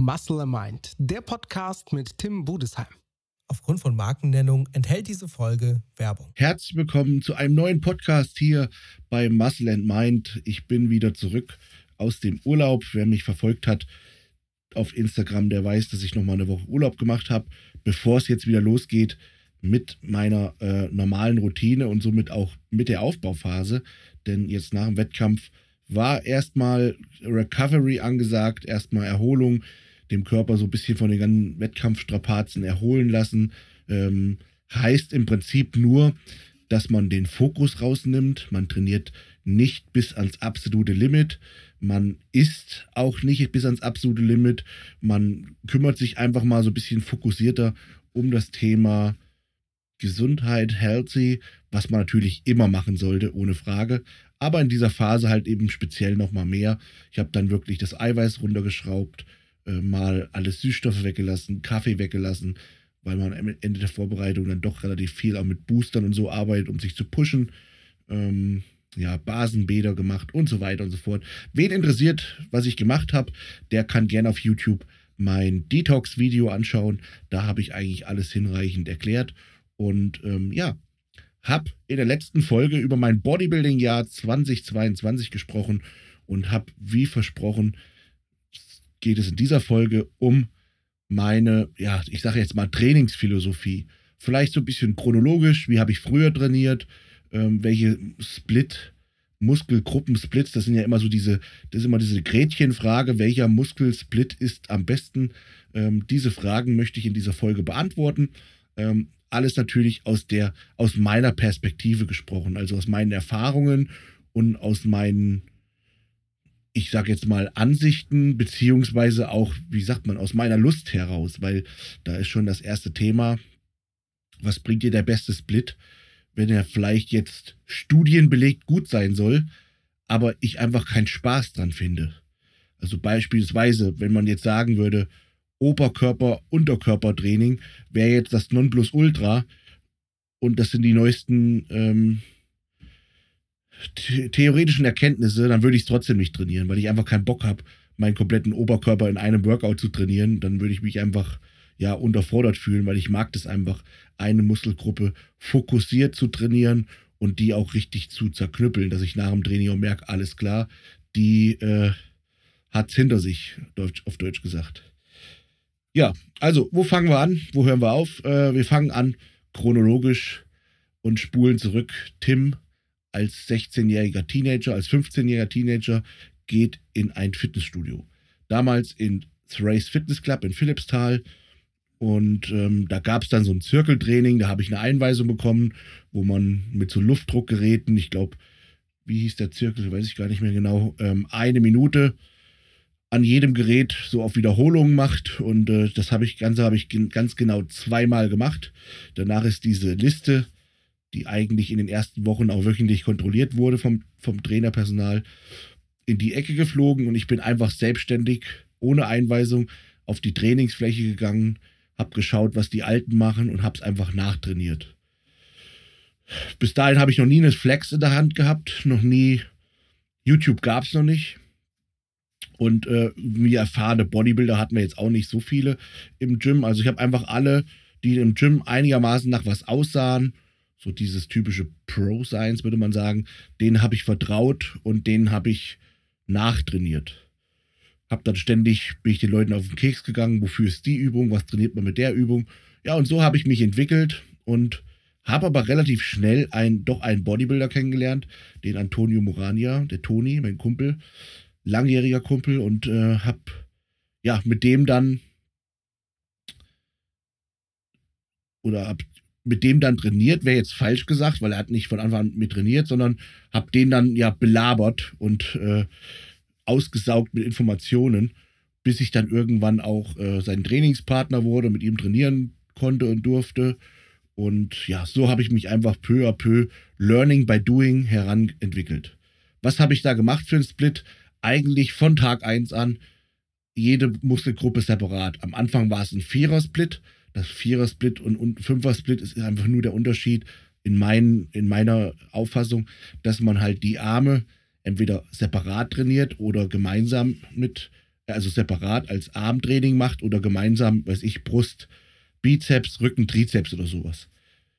Muscle Mind, der Podcast mit Tim Budesheim. Aufgrund von Markennennung enthält diese Folge Werbung. Herzlich willkommen zu einem neuen Podcast hier bei Muscle and Mind. Ich bin wieder zurück aus dem Urlaub. Wer mich verfolgt hat auf Instagram, der weiß, dass ich noch mal eine Woche Urlaub gemacht habe, bevor es jetzt wieder losgeht mit meiner äh, normalen Routine und somit auch mit der Aufbauphase. Denn jetzt nach dem Wettkampf war erstmal Recovery angesagt, erstmal Erholung, dem Körper so ein bisschen von den ganzen Wettkampfstrapazen erholen lassen. Ähm, heißt im Prinzip nur, dass man den Fokus rausnimmt. Man trainiert nicht bis ans absolute Limit. Man isst auch nicht bis ans absolute Limit. Man kümmert sich einfach mal so ein bisschen fokussierter um das Thema Gesundheit, healthy, was man natürlich immer machen sollte, ohne Frage. Aber in dieser Phase halt eben speziell nochmal mehr. Ich habe dann wirklich das Eiweiß runtergeschraubt, äh, mal alle Süßstoffe weggelassen, Kaffee weggelassen, weil man am Ende der Vorbereitung dann doch relativ viel auch mit Boostern und so arbeitet, um sich zu pushen. Ähm, ja, Basenbäder gemacht und so weiter und so fort. Wen interessiert, was ich gemacht habe, der kann gerne auf YouTube mein Detox-Video anschauen. Da habe ich eigentlich alles hinreichend erklärt. Und ähm, ja, habe in der letzten Folge über mein Bodybuilding-Jahr 2022 gesprochen und habe, wie versprochen, geht es in dieser Folge um meine, ja, ich sage jetzt mal Trainingsphilosophie. Vielleicht so ein bisschen chronologisch, wie habe ich früher trainiert, ähm, welche Split, Muskelgruppensplits, das sind ja immer so diese, das ist immer diese Gretchenfrage, welcher Muskelsplit ist am besten. Ähm, diese Fragen möchte ich in dieser Folge beantworten. Ähm, alles natürlich aus der, aus meiner Perspektive gesprochen, also aus meinen Erfahrungen und aus meinen, ich sag jetzt mal, Ansichten, beziehungsweise auch, wie sagt man, aus meiner Lust heraus, weil da ist schon das erste Thema, was bringt dir der beste Split, wenn er vielleicht jetzt studienbelegt gut sein soll, aber ich einfach keinen Spaß dran finde. Also beispielsweise, wenn man jetzt sagen würde, Oberkörper-Unterkörpertraining wäre jetzt das Nonplusultra. Und das sind die neuesten ähm, theoretischen Erkenntnisse. Dann würde ich es trotzdem nicht trainieren, weil ich einfach keinen Bock habe, meinen kompletten Oberkörper in einem Workout zu trainieren. Dann würde ich mich einfach ja unterfordert fühlen, weil ich mag das einfach, eine Muskelgruppe fokussiert zu trainieren und die auch richtig zu zerknüppeln, dass ich nach dem Training auch merke, alles klar, die äh, es hinter sich, auf Deutsch gesagt. Ja, also, wo fangen wir an? Wo hören wir auf? Äh, wir fangen an chronologisch und spulen zurück. Tim als 16-jähriger Teenager, als 15-jähriger Teenager geht in ein Fitnessstudio. Damals in Thrace Fitness Club in Philippsthal. Und ähm, da gab es dann so ein Zirkeltraining, da habe ich eine Einweisung bekommen, wo man mit so Luftdruckgeräten, ich glaube, wie hieß der Zirkel, weiß ich gar nicht mehr genau, ähm, eine Minute an jedem Gerät so auf Wiederholungen macht. Und äh, das habe ich Ganze habe ich ganz genau zweimal gemacht. Danach ist diese Liste, die eigentlich in den ersten Wochen auch wöchentlich kontrolliert wurde vom, vom Trainerpersonal, in die Ecke geflogen und ich bin einfach selbstständig, ohne Einweisung, auf die Trainingsfläche gegangen, habe geschaut, was die Alten machen und habe es einfach nachtrainiert. Bis dahin habe ich noch nie eine Flex in der Hand gehabt, noch nie. YouTube gab es noch nicht. Und äh, wie erfahrene Bodybuilder hatten wir jetzt auch nicht so viele im Gym. Also ich habe einfach alle, die im Gym einigermaßen nach was aussahen, so dieses typische Pro-Science würde man sagen, denen habe ich vertraut und denen habe ich nachtrainiert. Hab dann ständig, bin ich den Leuten auf den Keks gegangen, wofür ist die Übung, was trainiert man mit der Übung. Ja, und so habe ich mich entwickelt und habe aber relativ schnell ein, doch einen Bodybuilder kennengelernt, den Antonio Morania, der Toni, mein Kumpel, langjähriger Kumpel und äh, habe ja mit dem dann oder hab mit dem dann trainiert, wäre jetzt falsch gesagt, weil er hat nicht von Anfang an mit trainiert, sondern habe den dann ja belabert und äh, ausgesaugt mit Informationen, bis ich dann irgendwann auch äh, sein Trainingspartner wurde, mit ihm trainieren konnte und durfte. Und ja, so habe ich mich einfach peu à peu Learning by Doing heranentwickelt. Was habe ich da gemacht für einen Split? eigentlich von Tag 1 an jede Muskelgruppe separat. Am Anfang war es ein Vierer-Split. Das Vierer-Split und, und Fünfer-Split ist einfach nur der Unterschied in, mein, in meiner Auffassung, dass man halt die Arme entweder separat trainiert oder gemeinsam mit also separat als Armtraining macht oder gemeinsam, weiß ich, Brust, Bizeps, Rücken, Trizeps oder sowas.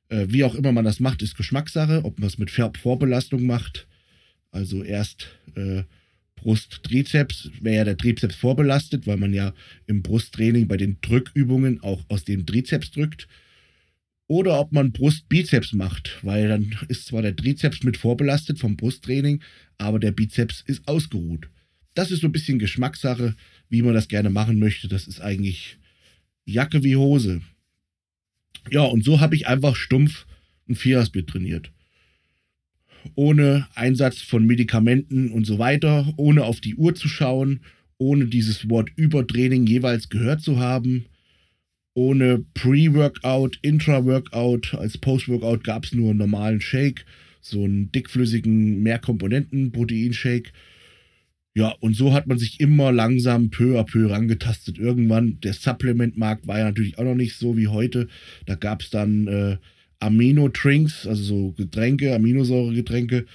Äh, wie auch immer man das macht, ist Geschmackssache, ob man es mit Vorbelastung macht. Also erst äh, Brust, Trizeps, wäre ja der Trizeps vorbelastet, weil man ja im Brusttraining bei den Drückübungen auch aus dem Trizeps drückt. Oder ob man Brust-Bizeps macht, weil dann ist zwar der Trizeps mit vorbelastet vom Brusttraining, aber der Bizeps ist ausgeruht. Das ist so ein bisschen Geschmackssache, wie man das gerne machen möchte. Das ist eigentlich Jacke wie Hose. Ja, und so habe ich einfach stumpf ein Vierersplit trainiert. Ohne Einsatz von Medikamenten und so weiter, ohne auf die Uhr zu schauen, ohne dieses Wort Übertraining jeweils gehört zu haben, ohne Pre-Workout, Intra-Workout. Als Post-Workout gab es nur einen normalen Shake, so einen dickflüssigen Mehrkomponenten-Protein-Shake. Ja, und so hat man sich immer langsam peu à peu rangetastet. Irgendwann, der Supplement-Markt war ja natürlich auch noch nicht so wie heute. Da gab es dann äh, Amino-Drinks, also so Getränke, Aminosäuregetränke.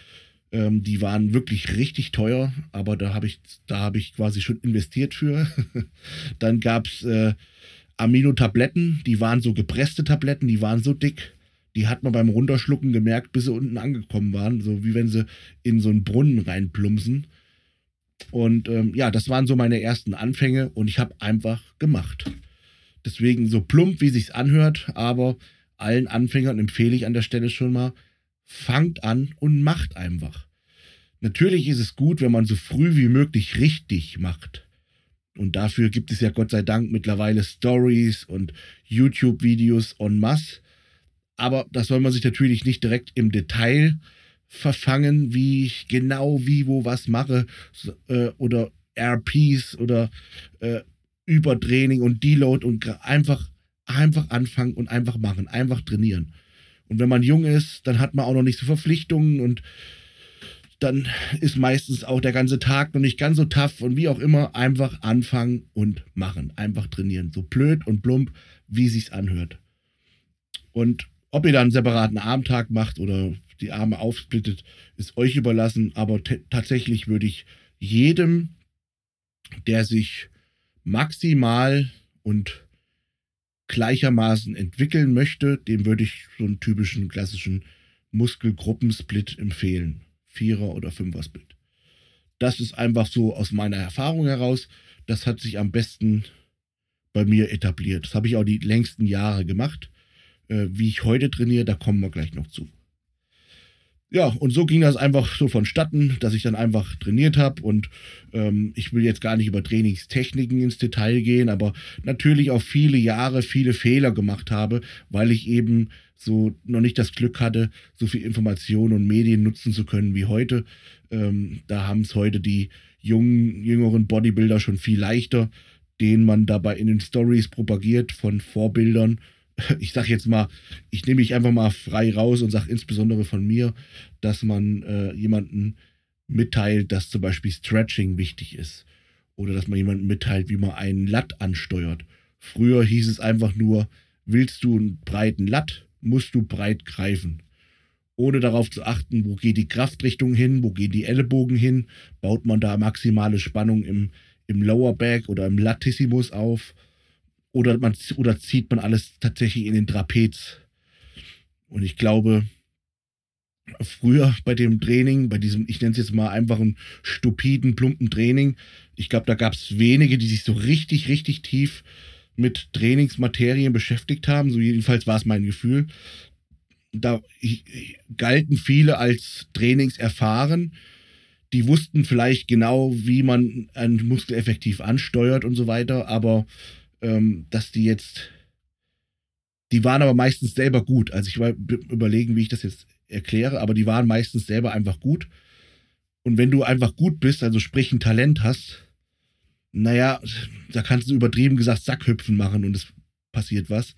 Ähm, die waren wirklich richtig teuer, aber da habe ich, da ich quasi schon investiert für. dann gab es äh, Amino-Tabletten, die waren so gepresste Tabletten, die waren so dick. Die hat man beim Runterschlucken gemerkt, bis sie unten angekommen waren. So wie wenn sie in so einen Brunnen reinplumpsen. Und ähm, ja, das waren so meine ersten Anfänge und ich habe einfach gemacht. Deswegen so plump, wie sich's anhört, aber allen Anfängern empfehle ich an der Stelle schon mal, fangt an und macht einfach. Natürlich ist es gut, wenn man so früh wie möglich richtig macht. Und dafür gibt es ja Gott sei Dank mittlerweile Stories und YouTube-Videos en masse. Aber das soll man sich natürlich nicht direkt im Detail verfangen, wie ich genau wie, wo, was mache äh, oder RPs oder äh, Übertraining und Deload und einfach, einfach anfangen und einfach machen, einfach trainieren. Und wenn man jung ist, dann hat man auch noch nicht so Verpflichtungen und dann ist meistens auch der ganze Tag noch nicht ganz so tough und wie auch immer, einfach anfangen und machen, einfach trainieren. So blöd und plump, wie sich's anhört. Und ob ihr dann einen separaten Armtag macht oder die Arme aufsplittet, ist euch überlassen. Aber tatsächlich würde ich jedem, der sich maximal und gleichermaßen entwickeln möchte, dem würde ich so einen typischen klassischen Muskelgruppensplit empfehlen. Vierer- oder Fünfer-Split. Das ist einfach so aus meiner Erfahrung heraus. Das hat sich am besten bei mir etabliert. Das habe ich auch die längsten Jahre gemacht. Äh, wie ich heute trainiere, da kommen wir gleich noch zu. Ja, und so ging das einfach so vonstatten, dass ich dann einfach trainiert habe und ähm, ich will jetzt gar nicht über Trainingstechniken ins Detail gehen, aber natürlich auch viele Jahre viele Fehler gemacht habe, weil ich eben so noch nicht das Glück hatte, so viel Informationen und Medien nutzen zu können wie heute. Ähm, da haben es heute die jungen, jüngeren Bodybuilder schon viel leichter, denen man dabei in den Stories propagiert von Vorbildern ich sage jetzt mal, ich nehme mich einfach mal frei raus und sage insbesondere von mir, dass man äh, jemanden mitteilt, dass zum Beispiel Stretching wichtig ist. Oder dass man jemanden mitteilt, wie man einen Latt ansteuert. Früher hieß es einfach nur, willst du einen breiten Latt, musst du breit greifen. Ohne darauf zu achten, wo geht die Kraftrichtung hin, wo gehen die Ellenbogen hin, baut man da maximale Spannung im, im Lower Back oder im Latissimus auf oder, man, oder zieht man alles tatsächlich in den Trapez? Und ich glaube, früher bei dem Training, bei diesem, ich nenne es jetzt mal einfach einen stupiden, plumpen Training, ich glaube, da gab es wenige, die sich so richtig, richtig tief mit Trainingsmaterien beschäftigt haben. So jedenfalls war es mein Gefühl. Da galten viele als trainingserfahren. Die wussten vielleicht genau, wie man einen Muskel effektiv ansteuert und so weiter, aber ähm, dass die jetzt, die waren aber meistens selber gut. Also ich war überlegen, wie ich das jetzt erkläre, aber die waren meistens selber einfach gut. Und wenn du einfach gut bist, also sprich ein Talent hast, naja, da kannst du übertrieben gesagt Sackhüpfen machen und es passiert was.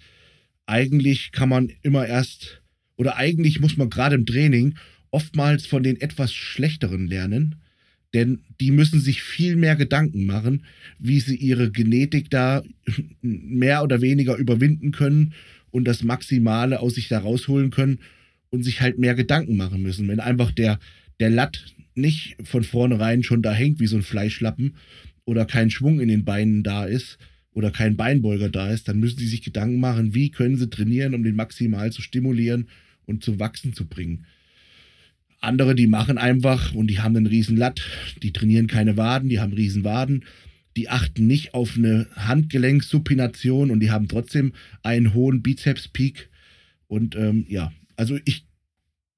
Eigentlich kann man immer erst, oder eigentlich muss man gerade im Training oftmals von den etwas schlechteren lernen, denn die müssen sich viel mehr Gedanken machen, wie sie ihre Genetik da mehr oder weniger überwinden können und das Maximale aus sich da rausholen können und sich halt mehr Gedanken machen müssen. Wenn einfach der, der Latt nicht von vornherein schon da hängt wie so ein Fleischlappen oder kein Schwung in den Beinen da ist oder kein Beinbeuger da ist, dann müssen sie sich Gedanken machen, wie können sie trainieren, um den maximal zu stimulieren und zum Wachsen zu bringen. Andere, die machen einfach und die haben einen riesen Latt, die trainieren keine Waden, die haben riesen Waden, die achten nicht auf eine Handgelenksupination und die haben trotzdem einen hohen Bizeps-Peak. Und ähm, ja, also ich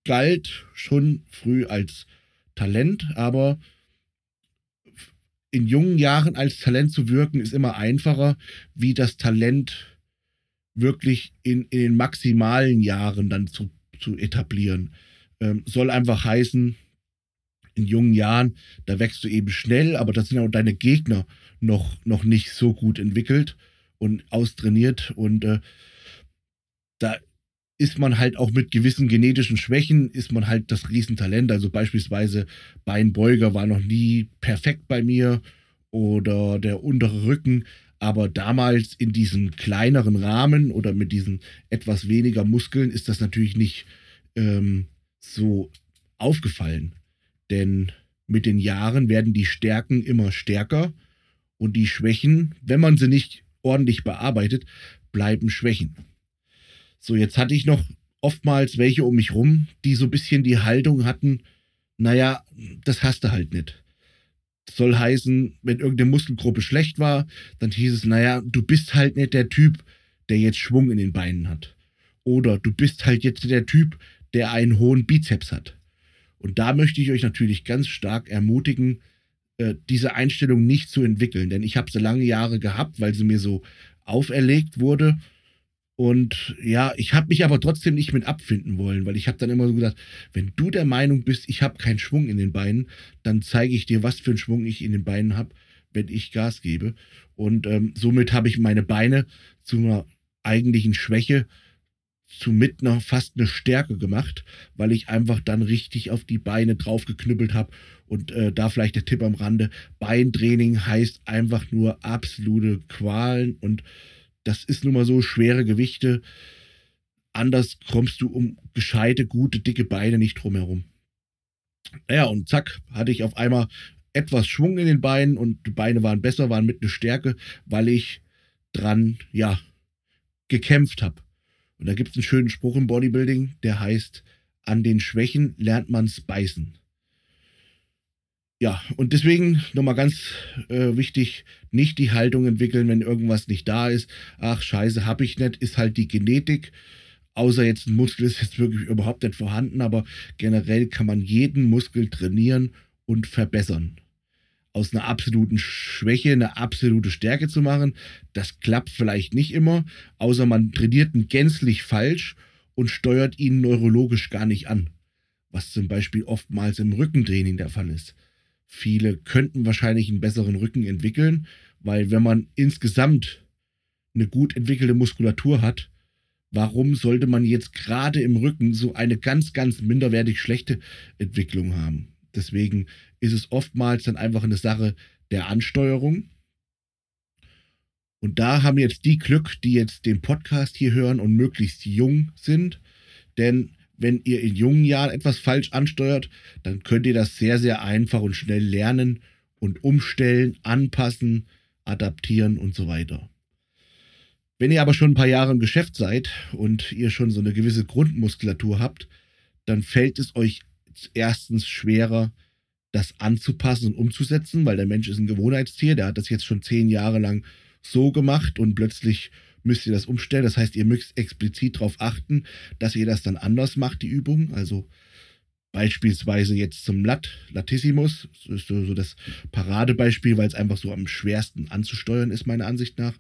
galt schon früh als Talent, aber in jungen Jahren als Talent zu wirken, ist immer einfacher, wie das Talent wirklich in, in den maximalen Jahren dann zu, zu etablieren. Ähm, soll einfach heißen, in jungen Jahren, da wächst du eben schnell, aber da sind auch deine Gegner noch, noch nicht so gut entwickelt und austrainiert. Und äh, da ist man halt auch mit gewissen genetischen Schwächen, ist man halt das Riesentalent. Also beispielsweise Beinbeuger war noch nie perfekt bei mir oder der untere Rücken. Aber damals in diesem kleineren Rahmen oder mit diesen etwas weniger Muskeln ist das natürlich nicht ähm, so aufgefallen. Denn mit den Jahren werden die Stärken immer stärker und die Schwächen, wenn man sie nicht ordentlich bearbeitet, bleiben Schwächen. So, jetzt hatte ich noch oftmals welche um mich rum, die so ein bisschen die Haltung hatten, naja, das hast du halt nicht. Das soll heißen, wenn irgendeine Muskelgruppe schlecht war, dann hieß es, naja, du bist halt nicht der Typ, der jetzt Schwung in den Beinen hat. Oder du bist halt jetzt der Typ, der einen hohen Bizeps hat. Und da möchte ich euch natürlich ganz stark ermutigen, äh, diese Einstellung nicht zu entwickeln, denn ich habe sie lange Jahre gehabt, weil sie mir so auferlegt wurde. Und ja, ich habe mich aber trotzdem nicht mit abfinden wollen, weil ich habe dann immer so gedacht, wenn du der Meinung bist, ich habe keinen Schwung in den Beinen, dann zeige ich dir, was für einen Schwung ich in den Beinen habe, wenn ich Gas gebe. Und ähm, somit habe ich meine Beine zu einer eigentlichen Schwäche zu mit einer fast eine Stärke gemacht, weil ich einfach dann richtig auf die Beine draufgeknüppelt habe. Und äh, da vielleicht der Tipp am Rande: Beintraining heißt einfach nur absolute Qualen und das ist nun mal so schwere Gewichte. Anders kommst du um gescheite, gute, dicke Beine nicht drumherum. Naja, und zack, hatte ich auf einmal etwas Schwung in den Beinen und die Beine waren besser, waren mit einer Stärke, weil ich dran, ja, gekämpft habe. Und da gibt es einen schönen Spruch im Bodybuilding, der heißt, an den Schwächen lernt man's beißen. Ja, und deswegen nochmal ganz äh, wichtig, nicht die Haltung entwickeln, wenn irgendwas nicht da ist. Ach, scheiße, hab ich nicht, ist halt die Genetik. Außer jetzt ein Muskel ist jetzt wirklich überhaupt nicht vorhanden, aber generell kann man jeden Muskel trainieren und verbessern aus einer absoluten Schwäche eine absolute Stärke zu machen. Das klappt vielleicht nicht immer, außer man trainiert ihn gänzlich falsch und steuert ihn neurologisch gar nicht an. Was zum Beispiel oftmals im Rückentraining der Fall ist. Viele könnten wahrscheinlich einen besseren Rücken entwickeln, weil wenn man insgesamt eine gut entwickelte Muskulatur hat, warum sollte man jetzt gerade im Rücken so eine ganz, ganz minderwertig schlechte Entwicklung haben? Deswegen ist es oftmals dann einfach eine Sache der Ansteuerung. Und da haben jetzt die Glück, die jetzt den Podcast hier hören und möglichst jung sind. Denn wenn ihr in jungen Jahren etwas falsch ansteuert, dann könnt ihr das sehr, sehr einfach und schnell lernen und umstellen, anpassen, adaptieren und so weiter. Wenn ihr aber schon ein paar Jahre im Geschäft seid und ihr schon so eine gewisse Grundmuskulatur habt, dann fällt es euch erstens schwerer, das anzupassen und umzusetzen, weil der Mensch ist ein Gewohnheitstier, der hat das jetzt schon zehn Jahre lang so gemacht und plötzlich müsst ihr das umstellen. Das heißt, ihr müsst explizit darauf achten, dass ihr das dann anders macht, die Übung. Also beispielsweise jetzt zum Lat, Latissimus, das ist so, so das Paradebeispiel, weil es einfach so am schwersten anzusteuern ist, meiner Ansicht nach.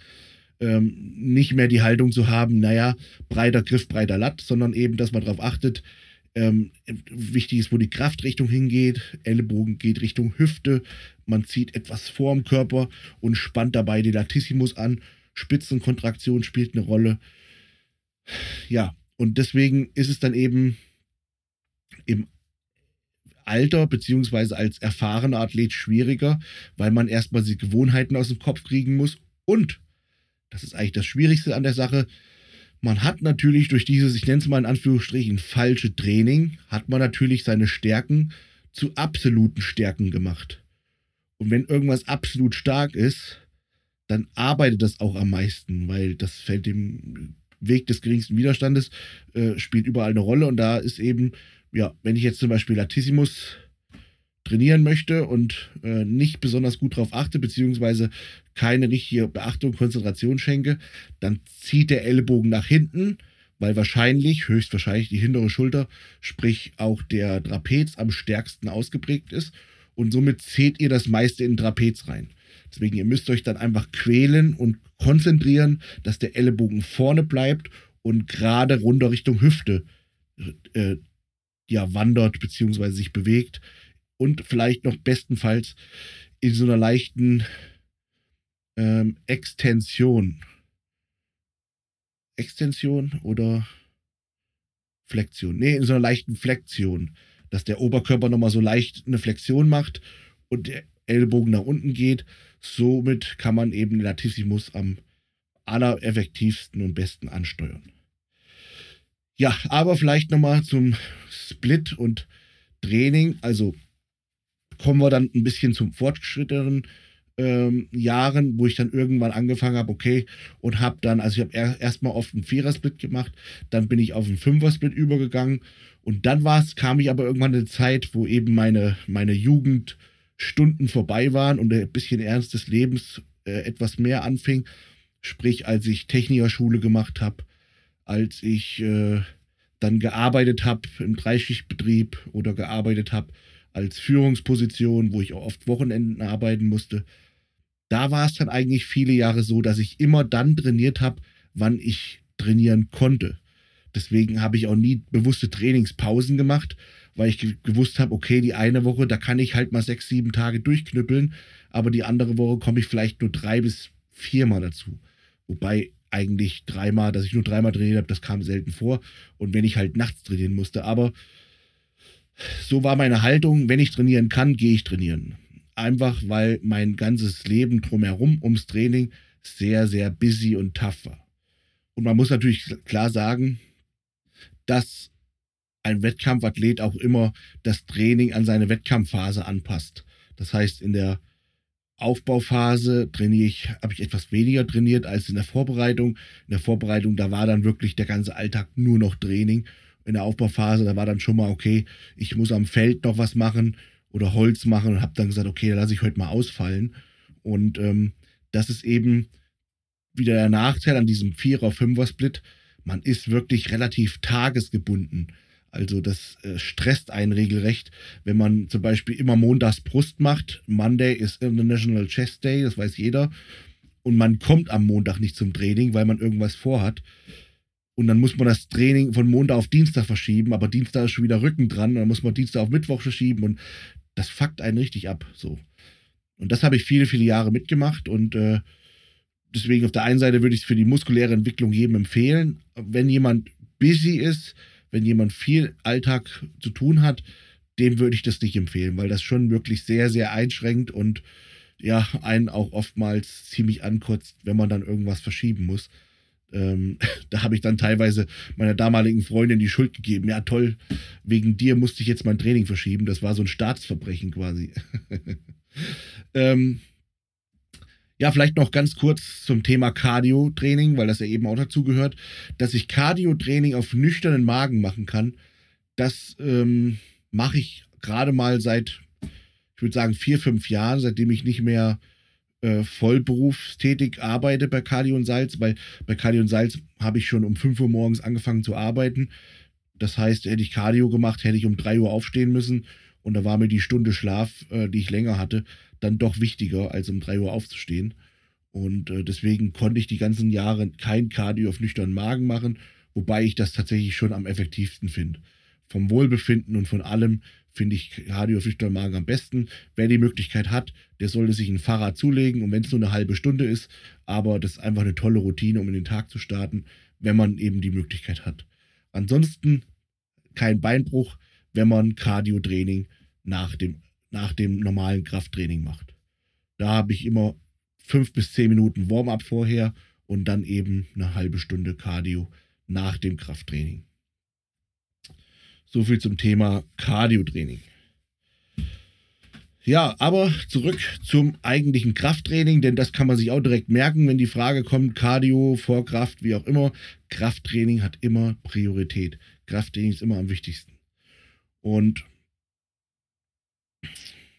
Ähm, nicht mehr die Haltung zu haben, naja, breiter Griff, breiter Latt, sondern eben, dass man darauf achtet, ähm, wichtig ist, wo die Kraftrichtung hingeht. Ellenbogen geht Richtung Hüfte. Man zieht etwas vorm Körper und spannt dabei den Latissimus an. Spitzenkontraktion spielt eine Rolle. Ja, und deswegen ist es dann eben im Alter beziehungsweise als erfahrener Athlet schwieriger, weil man erstmal die Gewohnheiten aus dem Kopf kriegen muss und, das ist eigentlich das Schwierigste an der Sache, man hat natürlich durch dieses, ich nenne es mal in Anführungsstrichen, falsche Training, hat man natürlich seine Stärken zu absoluten Stärken gemacht. Und wenn irgendwas absolut stark ist, dann arbeitet das auch am meisten, weil das fällt dem Weg des geringsten Widerstandes, äh, spielt überall eine Rolle. Und da ist eben, ja, wenn ich jetzt zum Beispiel Latissimus trainieren möchte und äh, nicht besonders gut darauf achte, beziehungsweise keine richtige Beachtung, Konzentration schenke, dann zieht der Ellbogen nach hinten, weil wahrscheinlich, höchstwahrscheinlich die hintere Schulter, sprich auch der Trapez am stärksten ausgeprägt ist und somit zählt ihr das meiste in den Trapez rein. Deswegen, ihr müsst euch dann einfach quälen und konzentrieren, dass der Ellenbogen vorne bleibt und gerade runter Richtung Hüfte äh, ja, wandert bzw. sich bewegt und vielleicht noch bestenfalls in so einer leichten ähm, Extension. Extension oder Flexion? Nee, in so einer leichten Flexion, dass der Oberkörper nochmal so leicht eine Flexion macht und der Ellbogen nach unten geht. Somit kann man eben den Latissimus am allereffektivsten und besten ansteuern. Ja, aber vielleicht nochmal zum Split und Training. Also kommen wir dann ein bisschen zum fortgeschrittenen ähm, Jahren, wo ich dann irgendwann angefangen habe, okay, und habe dann, also ich habe er, erstmal oft einen Vierersplit gemacht, dann bin ich auf einen Fünfer-Split übergegangen und dann war's, kam ich aber irgendwann eine Zeit, wo eben meine, meine Jugendstunden vorbei waren und ein bisschen Ernst des Lebens äh, etwas mehr anfing. Sprich, als ich Technikerschule gemacht habe, als ich äh, dann gearbeitet habe im Dreischichtbetrieb oder gearbeitet habe als Führungsposition, wo ich auch oft Wochenenden arbeiten musste. Da war es dann eigentlich viele Jahre so, dass ich immer dann trainiert habe, wann ich trainieren konnte. Deswegen habe ich auch nie bewusste Trainingspausen gemacht, weil ich gewusst habe, okay, die eine Woche, da kann ich halt mal sechs, sieben Tage durchknüppeln, aber die andere Woche komme ich vielleicht nur drei bis viermal dazu. Wobei eigentlich dreimal, dass ich nur dreimal trainiert habe, das kam selten vor. Und wenn ich halt nachts trainieren musste, aber so war meine Haltung, wenn ich trainieren kann, gehe ich trainieren. Einfach weil mein ganzes Leben drumherum ums Training sehr, sehr busy und tough war. Und man muss natürlich klar sagen, dass ein Wettkampfathlet auch immer das Training an seine Wettkampfphase anpasst. Das heißt, in der Aufbauphase trainiere ich, habe ich etwas weniger trainiert als in der Vorbereitung. In der Vorbereitung, da war dann wirklich der ganze Alltag nur noch Training in der Aufbauphase, da war dann schon mal, okay, ich muss am Feld noch was machen oder Holz machen und habe dann gesagt, okay, da lasse ich heute mal ausfallen. Und ähm, das ist eben wieder der Nachteil an diesem Vierer-Fünfer-Split. Man ist wirklich relativ tagesgebunden. Also das äh, stresst einen regelrecht, wenn man zum Beispiel immer montags Brust macht. Monday ist International Chest Day, das weiß jeder. Und man kommt am Montag nicht zum Training, weil man irgendwas vorhat. Und dann muss man das Training von Montag auf Dienstag verschieben, aber Dienstag ist schon wieder Rücken dran. Dann muss man Dienstag auf Mittwoch verschieben und das fuckt einen richtig ab. So. Und das habe ich viele, viele Jahre mitgemacht und äh, deswegen auf der einen Seite würde ich es für die muskuläre Entwicklung jedem empfehlen. Wenn jemand busy ist, wenn jemand viel Alltag zu tun hat, dem würde ich das nicht empfehlen, weil das schon wirklich sehr, sehr einschränkt und ja, einen auch oftmals ziemlich ankotzt, wenn man dann irgendwas verschieben muss. Ähm, da habe ich dann teilweise meiner damaligen Freundin die Schuld gegeben. Ja, toll, wegen dir musste ich jetzt mein Training verschieben. Das war so ein Staatsverbrechen quasi. ähm, ja, vielleicht noch ganz kurz zum Thema Cardio-Training, weil das ja eben auch dazu gehört, dass ich Cardio-Training auf nüchternen Magen machen kann. Das ähm, mache ich gerade mal seit, ich würde sagen, vier, fünf Jahren, seitdem ich nicht mehr äh, vollberufstätig arbeite bei Kali und Salz, weil bei Kali und Salz habe ich schon um 5 Uhr morgens angefangen zu arbeiten. Das heißt, hätte ich Cardio gemacht, hätte ich um 3 Uhr aufstehen müssen und da war mir die Stunde Schlaf, äh, die ich länger hatte, dann doch wichtiger, als um 3 Uhr aufzustehen. Und äh, deswegen konnte ich die ganzen Jahre kein Cardio auf nüchternen Magen machen, wobei ich das tatsächlich schon am effektivsten finde. Vom Wohlbefinden und von allem finde ich Cardio auf nüchternen Magen am besten. Wer die Möglichkeit hat, der sollte sich ein Fahrrad zulegen und wenn es nur eine halbe Stunde ist, aber das ist einfach eine tolle Routine, um in den Tag zu starten, wenn man eben die Möglichkeit hat. Ansonsten kein Beinbruch, wenn man Cardio-Training nach dem, nach dem normalen Krafttraining macht. Da habe ich immer fünf bis zehn Minuten Warm-up vorher und dann eben eine halbe Stunde Cardio nach dem Krafttraining. So viel zum Thema Cardio-Training. Ja, aber zurück zum eigentlichen Krafttraining, denn das kann man sich auch direkt merken, wenn die Frage kommt, Cardio, Vorkraft, wie auch immer. Krafttraining hat immer Priorität. Krafttraining ist immer am wichtigsten. Und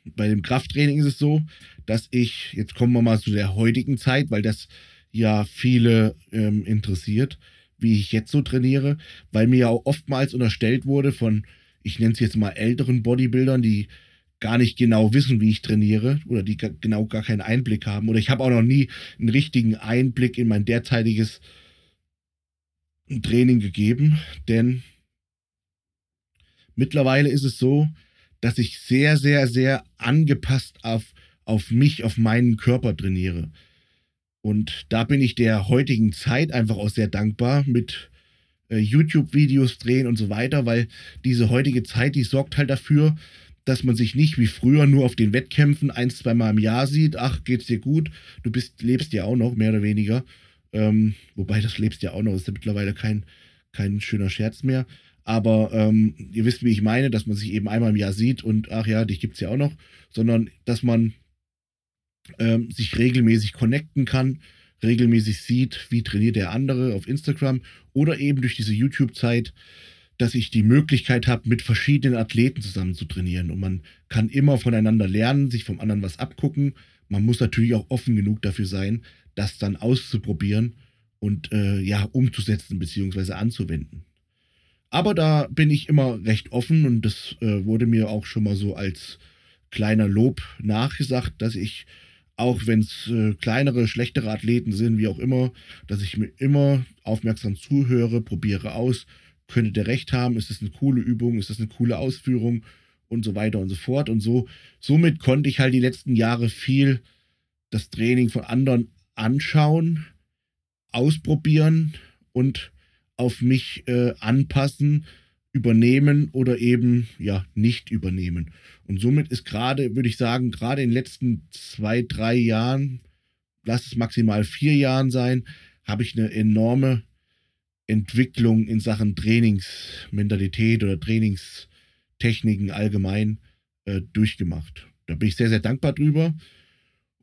bei dem Krafttraining ist es so, dass ich, jetzt kommen wir mal zu der heutigen Zeit, weil das ja viele ähm, interessiert, wie ich jetzt so trainiere, weil mir ja auch oftmals unterstellt wurde von, ich nenne es jetzt mal älteren Bodybuildern, die gar nicht genau wissen, wie ich trainiere oder die genau gar keinen Einblick haben. Oder ich habe auch noch nie einen richtigen Einblick in mein derzeitiges Training gegeben, denn mittlerweile ist es so, dass ich sehr, sehr, sehr angepasst auf, auf mich, auf meinen Körper trainiere. Und da bin ich der heutigen Zeit einfach auch sehr dankbar mit äh, YouTube-Videos drehen und so weiter, weil diese heutige Zeit, die sorgt halt dafür, dass man sich nicht wie früher nur auf den Wettkämpfen ein, zweimal im Jahr sieht, ach, geht's dir gut, du bist, lebst ja auch noch, mehr oder weniger. Ähm, wobei das lebst ja auch noch, ist ja mittlerweile kein, kein schöner Scherz mehr. Aber ähm, ihr wisst, wie ich meine, dass man sich eben einmal im Jahr sieht und ach ja, dich gibt's ja auch noch, sondern dass man ähm, sich regelmäßig connecten kann, regelmäßig sieht, wie trainiert der andere auf Instagram oder eben durch diese YouTube-Zeit dass ich die Möglichkeit habe, mit verschiedenen Athleten zusammen zu trainieren. Und man kann immer voneinander lernen, sich vom anderen was abgucken. Man muss natürlich auch offen genug dafür sein, das dann auszuprobieren und äh, ja, umzusetzen bzw. anzuwenden. Aber da bin ich immer recht offen und das äh, wurde mir auch schon mal so als kleiner Lob nachgesagt, dass ich, auch wenn es äh, kleinere, schlechtere Athleten sind, wie auch immer, dass ich mir immer aufmerksam zuhöre, probiere aus könnte der recht haben, ist das eine coole Übung, ist das eine coole Ausführung und so weiter und so fort. Und so, somit konnte ich halt die letzten Jahre viel das Training von anderen anschauen, ausprobieren und auf mich äh, anpassen, übernehmen oder eben ja nicht übernehmen. Und somit ist gerade, würde ich sagen, gerade in den letzten zwei, drei Jahren, lass es maximal vier Jahren sein, habe ich eine enorme Entwicklung in Sachen Trainingsmentalität oder Trainingstechniken allgemein äh, durchgemacht. Da bin ich sehr, sehr dankbar drüber.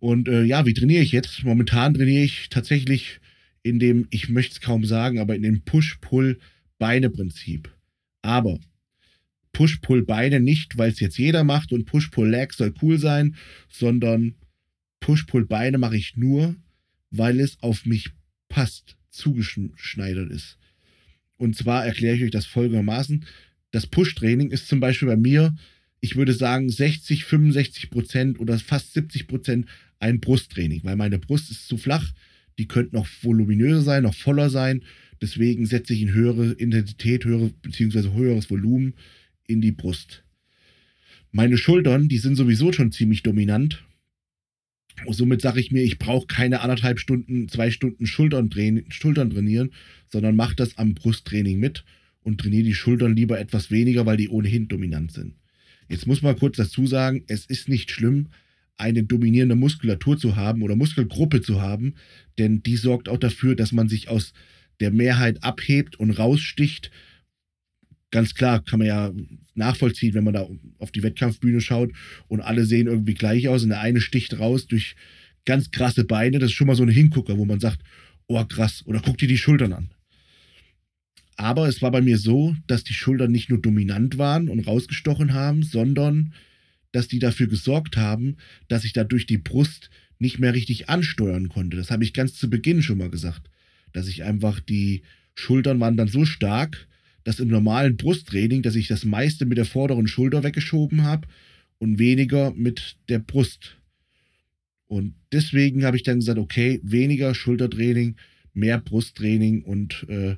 Und äh, ja, wie trainiere ich jetzt? Momentan trainiere ich tatsächlich in dem, ich möchte es kaum sagen, aber in dem Push-Pull-Beine-Prinzip. Aber Push-Pull-Beine nicht, weil es jetzt jeder macht und Push-Pull-Leg soll cool sein, sondern Push-Pull-Beine mache ich nur, weil es auf mich passt zugeschneidert ist. Und zwar erkläre ich euch das folgendermaßen. Das Push-Training ist zum Beispiel bei mir, ich würde sagen, 60, 65 Prozent oder fast 70 Prozent ein Brusttraining, weil meine Brust ist zu flach. Die könnte noch voluminöser sein, noch voller sein. Deswegen setze ich in höhere Intensität, höhere, beziehungsweise höheres Volumen in die Brust. Meine Schultern, die sind sowieso schon ziemlich dominant. Und somit sage ich mir, ich brauche keine anderthalb Stunden, zwei Stunden Schultern, Schultern trainieren, sondern mache das am Brusttraining mit und trainiere die Schultern lieber etwas weniger, weil die ohnehin dominant sind. Jetzt muss man kurz dazu sagen, es ist nicht schlimm, eine dominierende Muskulatur zu haben oder Muskelgruppe zu haben, denn die sorgt auch dafür, dass man sich aus der Mehrheit abhebt und raussticht ganz klar kann man ja nachvollziehen, wenn man da auf die Wettkampfbühne schaut und alle sehen irgendwie gleich aus und der eine sticht raus durch ganz krasse Beine. Das ist schon mal so ein Hingucker, wo man sagt, oh krass, oder guck dir die Schultern an. Aber es war bei mir so, dass die Schultern nicht nur dominant waren und rausgestochen haben, sondern dass die dafür gesorgt haben, dass ich dadurch die Brust nicht mehr richtig ansteuern konnte. Das habe ich ganz zu Beginn schon mal gesagt, dass ich einfach die Schultern waren dann so stark, dass im normalen Brusttraining, dass ich das meiste mit der vorderen Schulter weggeschoben habe und weniger mit der Brust. Und deswegen habe ich dann gesagt, okay, weniger Schultertraining, mehr Brusttraining und äh,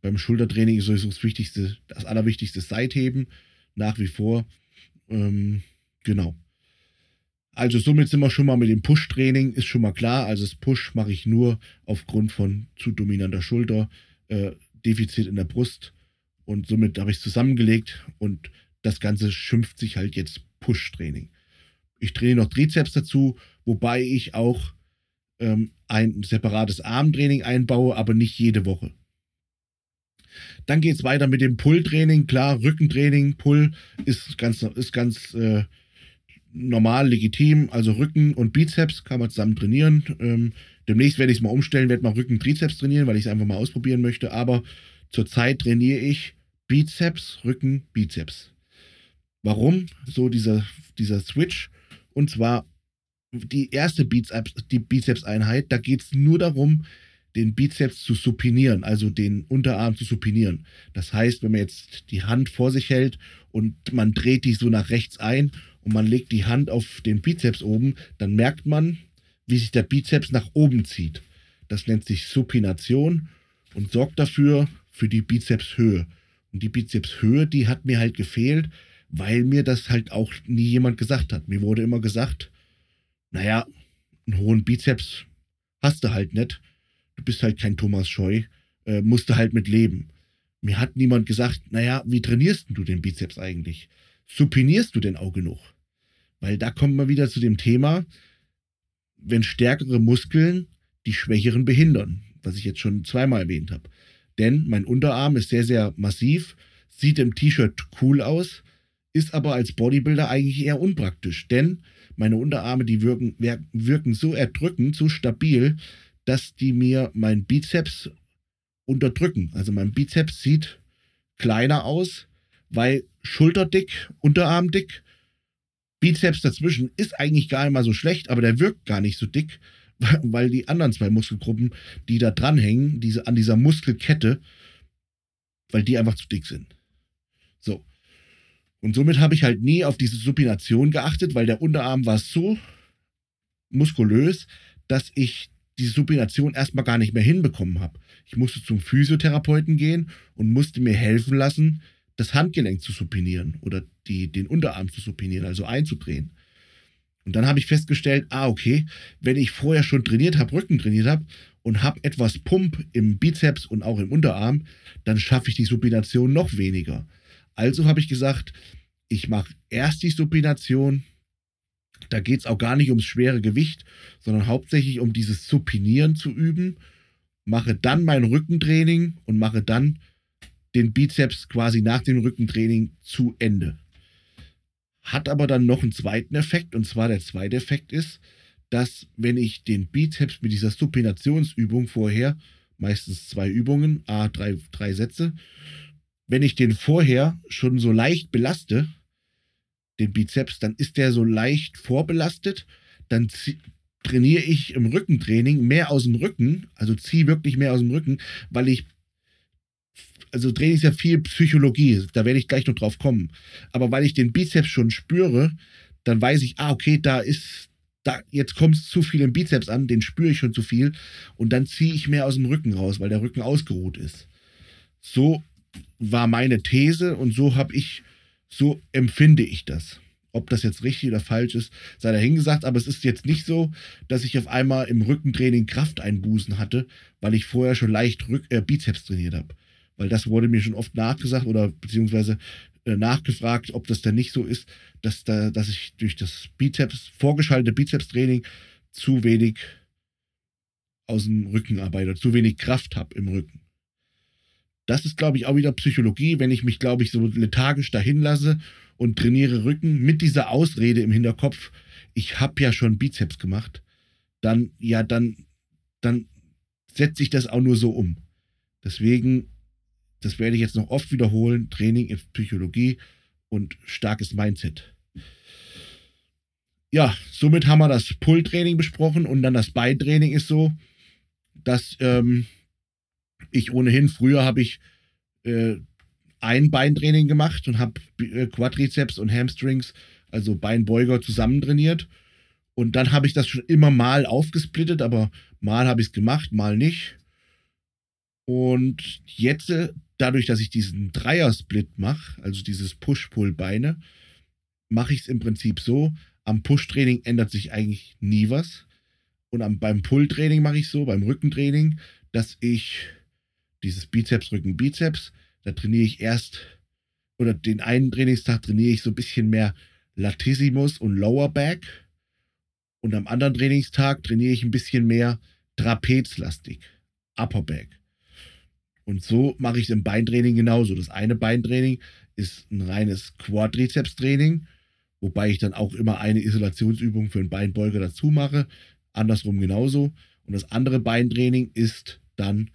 beim Schultertraining ist sowieso das Wichtigste, das Allerwichtigste Seitheben, nach wie vor. Ähm, genau. Also somit sind wir schon mal mit dem Push-Training, ist schon mal klar. Also das Push mache ich nur aufgrund von zu dominanter Schulter, äh, Defizit in der Brust und somit habe ich es zusammengelegt und das Ganze schimpft sich halt jetzt Push-Training. Ich trainiere noch Trizeps dazu, wobei ich auch ähm, ein separates Armtraining einbaue, aber nicht jede Woche. Dann geht es weiter mit dem Pull-Training. Klar, Rückentraining, Pull ist ganz, ist ganz äh, normal, legitim. Also Rücken und Bizeps kann man zusammen trainieren. Ähm, demnächst werde ich es mal umstellen, werde mal Rücken, Trizeps trainieren, weil ich es einfach mal ausprobieren möchte. Aber zurzeit trainiere ich Bizeps, Rücken, Bizeps. Warum so dieser, dieser Switch? Und zwar die erste Bizeps, Bizeps-Einheit, da geht es nur darum, den Bizeps zu supinieren, also den Unterarm zu supinieren. Das heißt, wenn man jetzt die Hand vor sich hält und man dreht die so nach rechts ein und man legt die Hand auf den Bizeps oben, dann merkt man, wie sich der Bizeps nach oben zieht. Das nennt sich Supination und sorgt dafür für die Bizepshöhe. Und die Bizepshöhe, die hat mir halt gefehlt, weil mir das halt auch nie jemand gesagt hat. Mir wurde immer gesagt, naja, einen hohen Bizeps hast du halt nicht. Du bist halt kein Thomas Scheu, äh, musst du halt mit leben. Mir hat niemand gesagt, naja, wie trainierst du den Bizeps eigentlich? Supinierst du denn auch genug? Weil da kommt man wieder zu dem Thema, wenn stärkere Muskeln die schwächeren behindern, was ich jetzt schon zweimal erwähnt habe. Denn mein Unterarm ist sehr, sehr massiv, sieht im T-Shirt cool aus, ist aber als Bodybuilder eigentlich eher unpraktisch. Denn meine Unterarme, die wirken, wirken so erdrückend, so stabil, dass die mir mein Bizeps unterdrücken. Also mein Bizeps sieht kleiner aus, weil schulterdick, Unterarmdick, Bizeps dazwischen ist eigentlich gar nicht mal so schlecht, aber der wirkt gar nicht so dick, weil die anderen zwei Muskelgruppen, die da dranhängen, diese, an dieser Muskelkette, weil die einfach zu dick sind. So. Und somit habe ich halt nie auf diese Supination geachtet, weil der Unterarm war so muskulös, dass ich die Supination erstmal gar nicht mehr hinbekommen habe. Ich musste zum Physiotherapeuten gehen und musste mir helfen lassen, das Handgelenk zu supinieren oder die, den Unterarm zu supinieren, also einzudrehen. Und dann habe ich festgestellt, ah, okay, wenn ich vorher schon trainiert habe, Rücken trainiert habe und habe etwas Pump im Bizeps und auch im Unterarm, dann schaffe ich die Supination noch weniger. Also habe ich gesagt, ich mache erst die Supination. Da geht es auch gar nicht ums schwere Gewicht, sondern hauptsächlich um dieses Supinieren zu üben. Mache dann mein Rückentraining und mache dann den Bizeps quasi nach dem Rückentraining zu Ende. Hat aber dann noch einen zweiten Effekt, und zwar der zweite Effekt ist, dass wenn ich den Bizeps mit dieser Supinationsübung vorher, meistens zwei Übungen, a drei, drei Sätze, wenn ich den vorher schon so leicht belaste, den Bizeps, dann ist der so leicht vorbelastet, dann trainiere ich im Rückentraining mehr aus dem Rücken, also ziehe wirklich mehr aus dem Rücken, weil ich also Training ist ja viel Psychologie, da werde ich gleich noch drauf kommen. Aber weil ich den Bizeps schon spüre, dann weiß ich, ah, okay, da ist, da, jetzt kommt es zu viel im Bizeps an, den spüre ich schon zu viel und dann ziehe ich mehr aus dem Rücken raus, weil der Rücken ausgeruht ist. So war meine These und so habe ich, so empfinde ich das. Ob das jetzt richtig oder falsch ist, sei dahingesagt, aber es ist jetzt nicht so, dass ich auf einmal im Rückentraining Krafteinbußen hatte, weil ich vorher schon leicht Rück äh, Bizeps trainiert habe weil das wurde mir schon oft nachgesagt oder beziehungsweise äh, nachgefragt, ob das denn nicht so ist, dass, da, dass ich durch das Bizeps, vorgeschaltete Bizeps-Training zu wenig aus dem Rücken arbeite, zu wenig Kraft habe im Rücken. Das ist, glaube ich, auch wieder Psychologie, wenn ich mich, glaube ich, so lethargisch dahin lasse und trainiere Rücken mit dieser Ausrede im Hinterkopf, ich habe ja schon Bizeps gemacht, dann, ja, dann, dann setze ich das auch nur so um. Deswegen das werde ich jetzt noch oft wiederholen, Training in Psychologie und starkes Mindset. Ja, somit haben wir das Pull-Training besprochen und dann das Beintraining ist so, dass ähm, ich ohnehin, früher habe ich äh, ein Beintraining gemacht und habe äh, Quadrizeps und Hamstrings, also Beinbeuger zusammen trainiert. Und dann habe ich das schon immer mal aufgesplittet, aber mal habe ich es gemacht, mal nicht. Und jetzt äh, dadurch, dass ich diesen Dreier-Split mache, also dieses Push-Pull-Beine, mache ich es im Prinzip so, am Push-Training ändert sich eigentlich nie was. Und am, beim Pull-Training mache ich so, beim Rückentraining, dass ich dieses Bizeps, Rücken, Bizeps, da trainiere ich erst, oder den einen Trainingstag trainiere ich so ein bisschen mehr Latissimus und Lower Back. Und am anderen Trainingstag trainiere ich ein bisschen mehr Trapezlastig, Upper Back. Und so mache ich es im Beintraining genauso. Das eine Beintraining ist ein reines Quadrizeps-Training wobei ich dann auch immer eine Isolationsübung für einen Beinbeuger dazu mache. Andersrum genauso. Und das andere Beintraining ist dann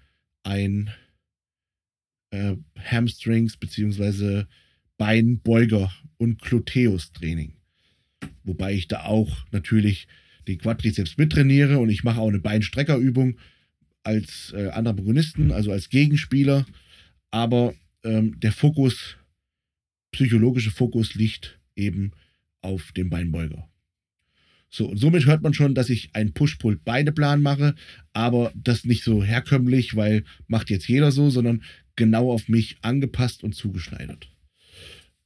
ein äh, Hamstrings bzw. Beinbeuger und Gluteus-Training. Wobei ich da auch natürlich den Quadrizeps mittrainiere und ich mache auch eine Beinstreckerübung als äh, Antagonisten, also als Gegenspieler. Aber ähm, der Fokus, psychologische Fokus liegt eben auf dem Beinbeuger. So, und somit hört man schon, dass ich einen Push-Pull-Beine-Plan mache, aber das nicht so herkömmlich, weil macht jetzt jeder so, sondern genau auf mich angepasst und zugeschneidert.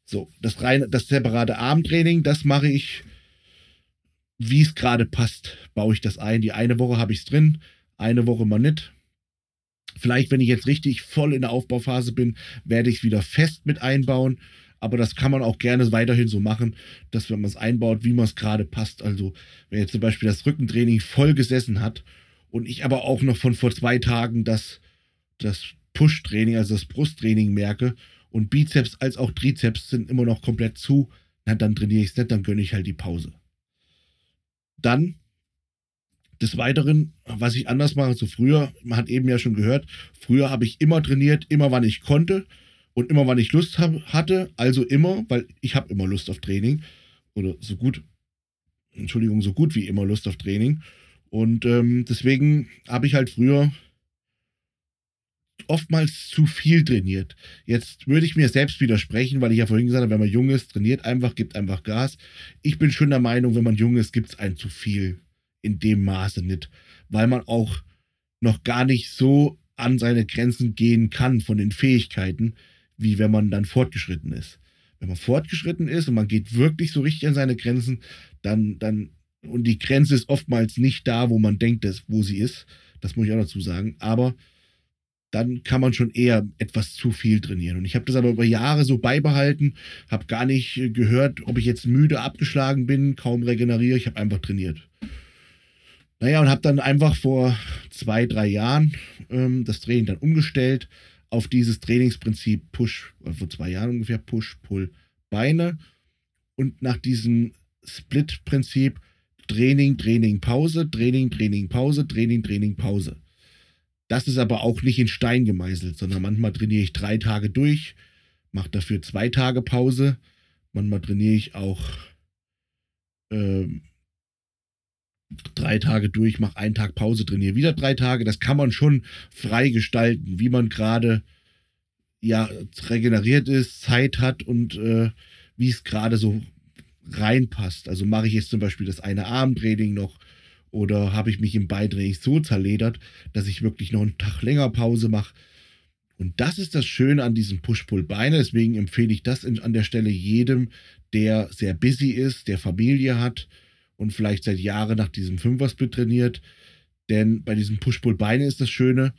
So, das reine, das separate Armtraining, das mache ich, wie es gerade passt, baue ich das ein. Die eine Woche habe ich es drin, eine Woche mal nicht. Vielleicht, wenn ich jetzt richtig voll in der Aufbauphase bin, werde ich es wieder fest mit einbauen. Aber das kann man auch gerne weiterhin so machen, dass wenn man es einbaut, wie man es gerade passt. Also, wenn jetzt zum Beispiel das Rückentraining voll gesessen hat und ich aber auch noch von vor zwei Tagen das, das Push-Training, also das Brusttraining merke und Bizeps als auch Trizeps sind immer noch komplett zu, na, dann trainiere ich es nicht, dann gönne ich halt die Pause. Dann des Weiteren, was ich anders mache zu früher, man hat eben ja schon gehört, früher habe ich immer trainiert, immer wann ich konnte und immer wann ich Lust hab, hatte, also immer, weil ich habe immer Lust auf Training oder so gut, Entschuldigung, so gut wie immer Lust auf Training und ähm, deswegen habe ich halt früher oftmals zu viel trainiert. Jetzt würde ich mir selbst widersprechen, weil ich ja vorhin gesagt habe, wenn man jung ist, trainiert einfach, gibt einfach Gas. Ich bin schon der Meinung, wenn man jung ist, gibt es ein zu viel in dem Maße nicht, weil man auch noch gar nicht so an seine Grenzen gehen kann von den Fähigkeiten, wie wenn man dann fortgeschritten ist. Wenn man fortgeschritten ist und man geht wirklich so richtig an seine Grenzen, dann, dann, und die Grenze ist oftmals nicht da, wo man denkt, dass, wo sie ist, das muss ich auch dazu sagen, aber dann kann man schon eher etwas zu viel trainieren. Und ich habe das aber über Jahre so beibehalten, habe gar nicht gehört, ob ich jetzt müde abgeschlagen bin, kaum regeneriere, ich habe einfach trainiert. Naja, und habe dann einfach vor zwei, drei Jahren ähm, das Training dann umgestellt auf dieses Trainingsprinzip Push, äh, vor zwei Jahren ungefähr Push, Pull, Beine. Und nach diesem Split-Prinzip Training, Training, Pause, Training, Training, Pause, Training, Training, Pause. Das ist aber auch nicht in Stein gemeißelt, sondern manchmal trainiere ich drei Tage durch, mache dafür zwei Tage Pause. Manchmal trainiere ich auch ähm, drei Tage durch, mache einen Tag Pause, trainiere wieder drei Tage. Das kann man schon frei gestalten, wie man gerade ja regeneriert ist, Zeit hat und äh, wie es gerade so reinpasst. Also mache ich jetzt zum Beispiel das eine Armtraining noch oder habe ich mich im Beintraining so zerledert, dass ich wirklich noch einen Tag länger Pause mache. Und das ist das Schöne an diesem Push-Pull-Beine. Deswegen empfehle ich das an der Stelle jedem, der sehr busy ist, der Familie hat und vielleicht seit Jahren nach diesem Fünfer-Split trainiert. Denn bei diesem Push-Pull-Beine ist das Schöne,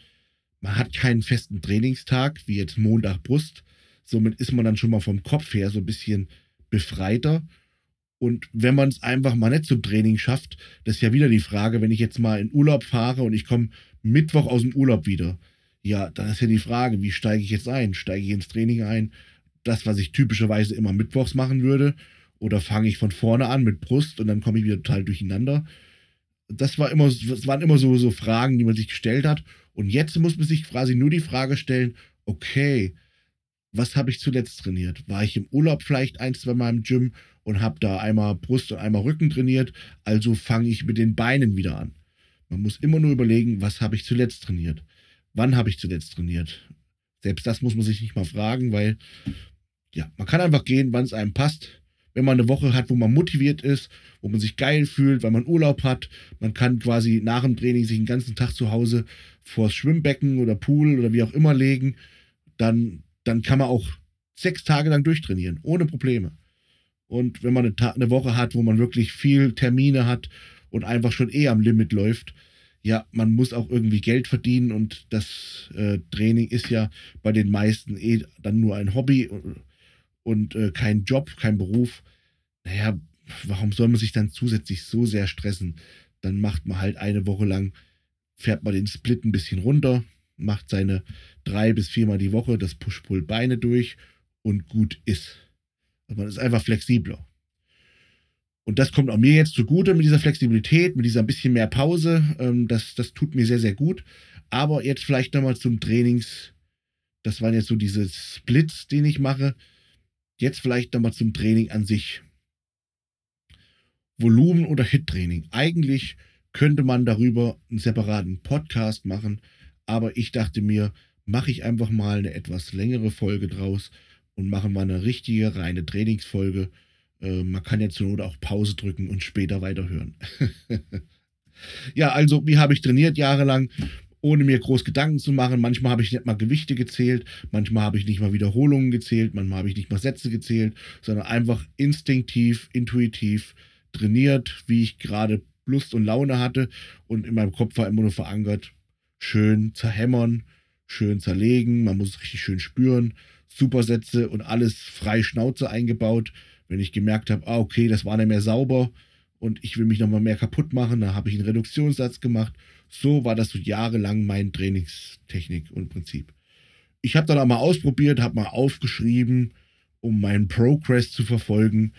man hat keinen festen Trainingstag, wie jetzt Montag Brust. Somit ist man dann schon mal vom Kopf her so ein bisschen befreiter und wenn man es einfach mal nicht zum Training schafft, das ist ja wieder die Frage, wenn ich jetzt mal in Urlaub fahre und ich komme Mittwoch aus dem Urlaub wieder, ja, dann ist ja die Frage, wie steige ich jetzt ein? Steige ich ins Training ein? Das, was ich typischerweise immer mittwochs machen würde? Oder fange ich von vorne an mit Brust und dann komme ich wieder total durcheinander? Das, war immer, das waren immer so, so Fragen, die man sich gestellt hat. Und jetzt muss man sich quasi nur die Frage stellen, okay, was habe ich zuletzt trainiert? War ich im Urlaub vielleicht ein, zwei Mal im Gym und habe da einmal Brust und einmal Rücken trainiert, also fange ich mit den Beinen wieder an. Man muss immer nur überlegen, was habe ich zuletzt trainiert? Wann habe ich zuletzt trainiert? Selbst das muss man sich nicht mal fragen, weil ja, man kann einfach gehen, wann es einem passt. Wenn man eine Woche hat, wo man motiviert ist, wo man sich geil fühlt, weil man Urlaub hat, man kann quasi nach dem Training sich den ganzen Tag zu Hause vors Schwimmbecken oder Pool oder wie auch immer legen, dann, dann kann man auch sechs Tage lang durchtrainieren, ohne Probleme. Und wenn man eine, eine Woche hat, wo man wirklich viel Termine hat und einfach schon eh am Limit läuft, ja, man muss auch irgendwie Geld verdienen. Und das äh, Training ist ja bei den meisten eh dann nur ein Hobby und, äh, kein Job, kein Beruf. Naja, warum soll man sich dann zusätzlich so sehr stressen? Dann macht man halt eine Woche lang, fährt man den Split ein bisschen runter, macht seine drei bis viermal die Woche das Push-Pull-Beine durch und gut ist. Man ist einfach flexibler. Und das kommt auch mir jetzt zugute mit dieser Flexibilität, mit dieser ein bisschen mehr Pause. Ähm, das, das tut mir sehr, sehr gut. Aber jetzt vielleicht nochmal zum Trainings. Das waren jetzt so diese Splits, den ich mache. Jetzt vielleicht nochmal zum Training an sich. Volumen- oder Hit-Training. Eigentlich könnte man darüber einen separaten Podcast machen, aber ich dachte mir, mache ich einfach mal eine etwas längere Folge draus und mache mal eine richtige, reine Trainingsfolge. Äh, man kann jetzt zur Not auch Pause drücken und später weiterhören. ja, also, wie habe ich trainiert jahrelang? Ohne mir groß Gedanken zu machen. Manchmal habe ich nicht mal Gewichte gezählt, manchmal habe ich nicht mal Wiederholungen gezählt, manchmal habe ich nicht mal Sätze gezählt, sondern einfach instinktiv, intuitiv trainiert, wie ich gerade Lust und Laune hatte und in meinem Kopf war immer nur verankert, schön zerhämmern, schön zerlegen, man muss es richtig schön spüren, Supersätze und alles frei Schnauze eingebaut. Wenn ich gemerkt habe, ah, okay, das war nicht mehr sauber und ich will mich nochmal mehr kaputt machen, dann habe ich einen Reduktionssatz gemacht. So war das so jahrelang mein Trainingstechnik und Prinzip. Ich habe dann auch mal ausprobiert, habe mal aufgeschrieben, um meinen Progress zu verfolgen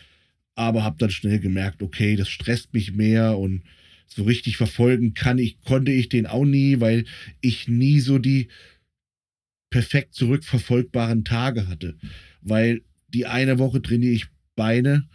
aber habe dann schnell gemerkt, okay, das stresst mich mehr und so richtig verfolgen kann ich, konnte ich den auch nie, weil ich nie so die perfekt zurückverfolgbaren Tage hatte. Weil die eine Woche trainiere ich Beine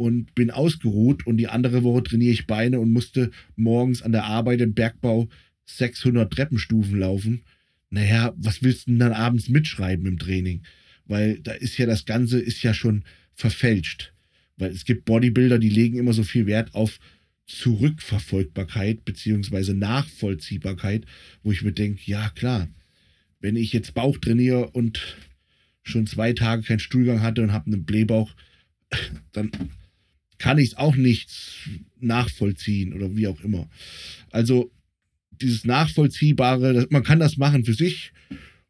und bin ausgeruht und die andere Woche trainiere ich Beine und musste morgens an der Arbeit im Bergbau 600 Treppenstufen laufen. Naja, was willst du denn dann abends mitschreiben im Training? Weil da ist ja das Ganze ist ja schon verfälscht. Weil es gibt Bodybuilder, die legen immer so viel Wert auf Zurückverfolgbarkeit beziehungsweise Nachvollziehbarkeit, wo ich mir denke, ja klar, wenn ich jetzt Bauch trainiere und schon zwei Tage keinen Stuhlgang hatte und habe einen Blähbauch, dann kann ich auch nicht nachvollziehen oder wie auch immer. Also dieses Nachvollziehbare, man kann das machen für sich,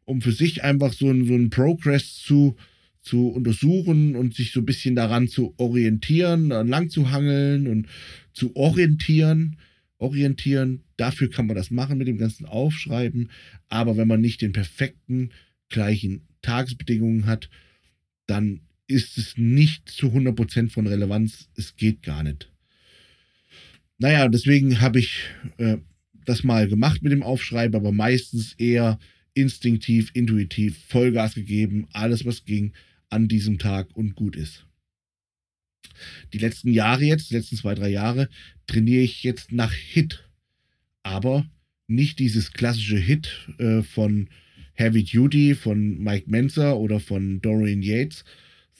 um für sich einfach so, ein, so einen Progress zu zu untersuchen und sich so ein bisschen daran zu orientieren, lang zu hangeln und zu orientieren. Orientieren, dafür kann man das machen mit dem ganzen Aufschreiben. Aber wenn man nicht den perfekten gleichen Tagesbedingungen hat, dann ist es nicht zu 100% von Relevanz. Es geht gar nicht. Naja, deswegen habe ich äh, das mal gemacht mit dem Aufschreiben, aber meistens eher instinktiv, intuitiv, Vollgas gegeben, alles was ging an diesem Tag und gut ist. Die letzten Jahre jetzt, die letzten zwei, drei Jahre, trainiere ich jetzt nach Hit. Aber nicht dieses klassische Hit äh, von Heavy Duty, von Mike Menzer oder von Dorian Yates,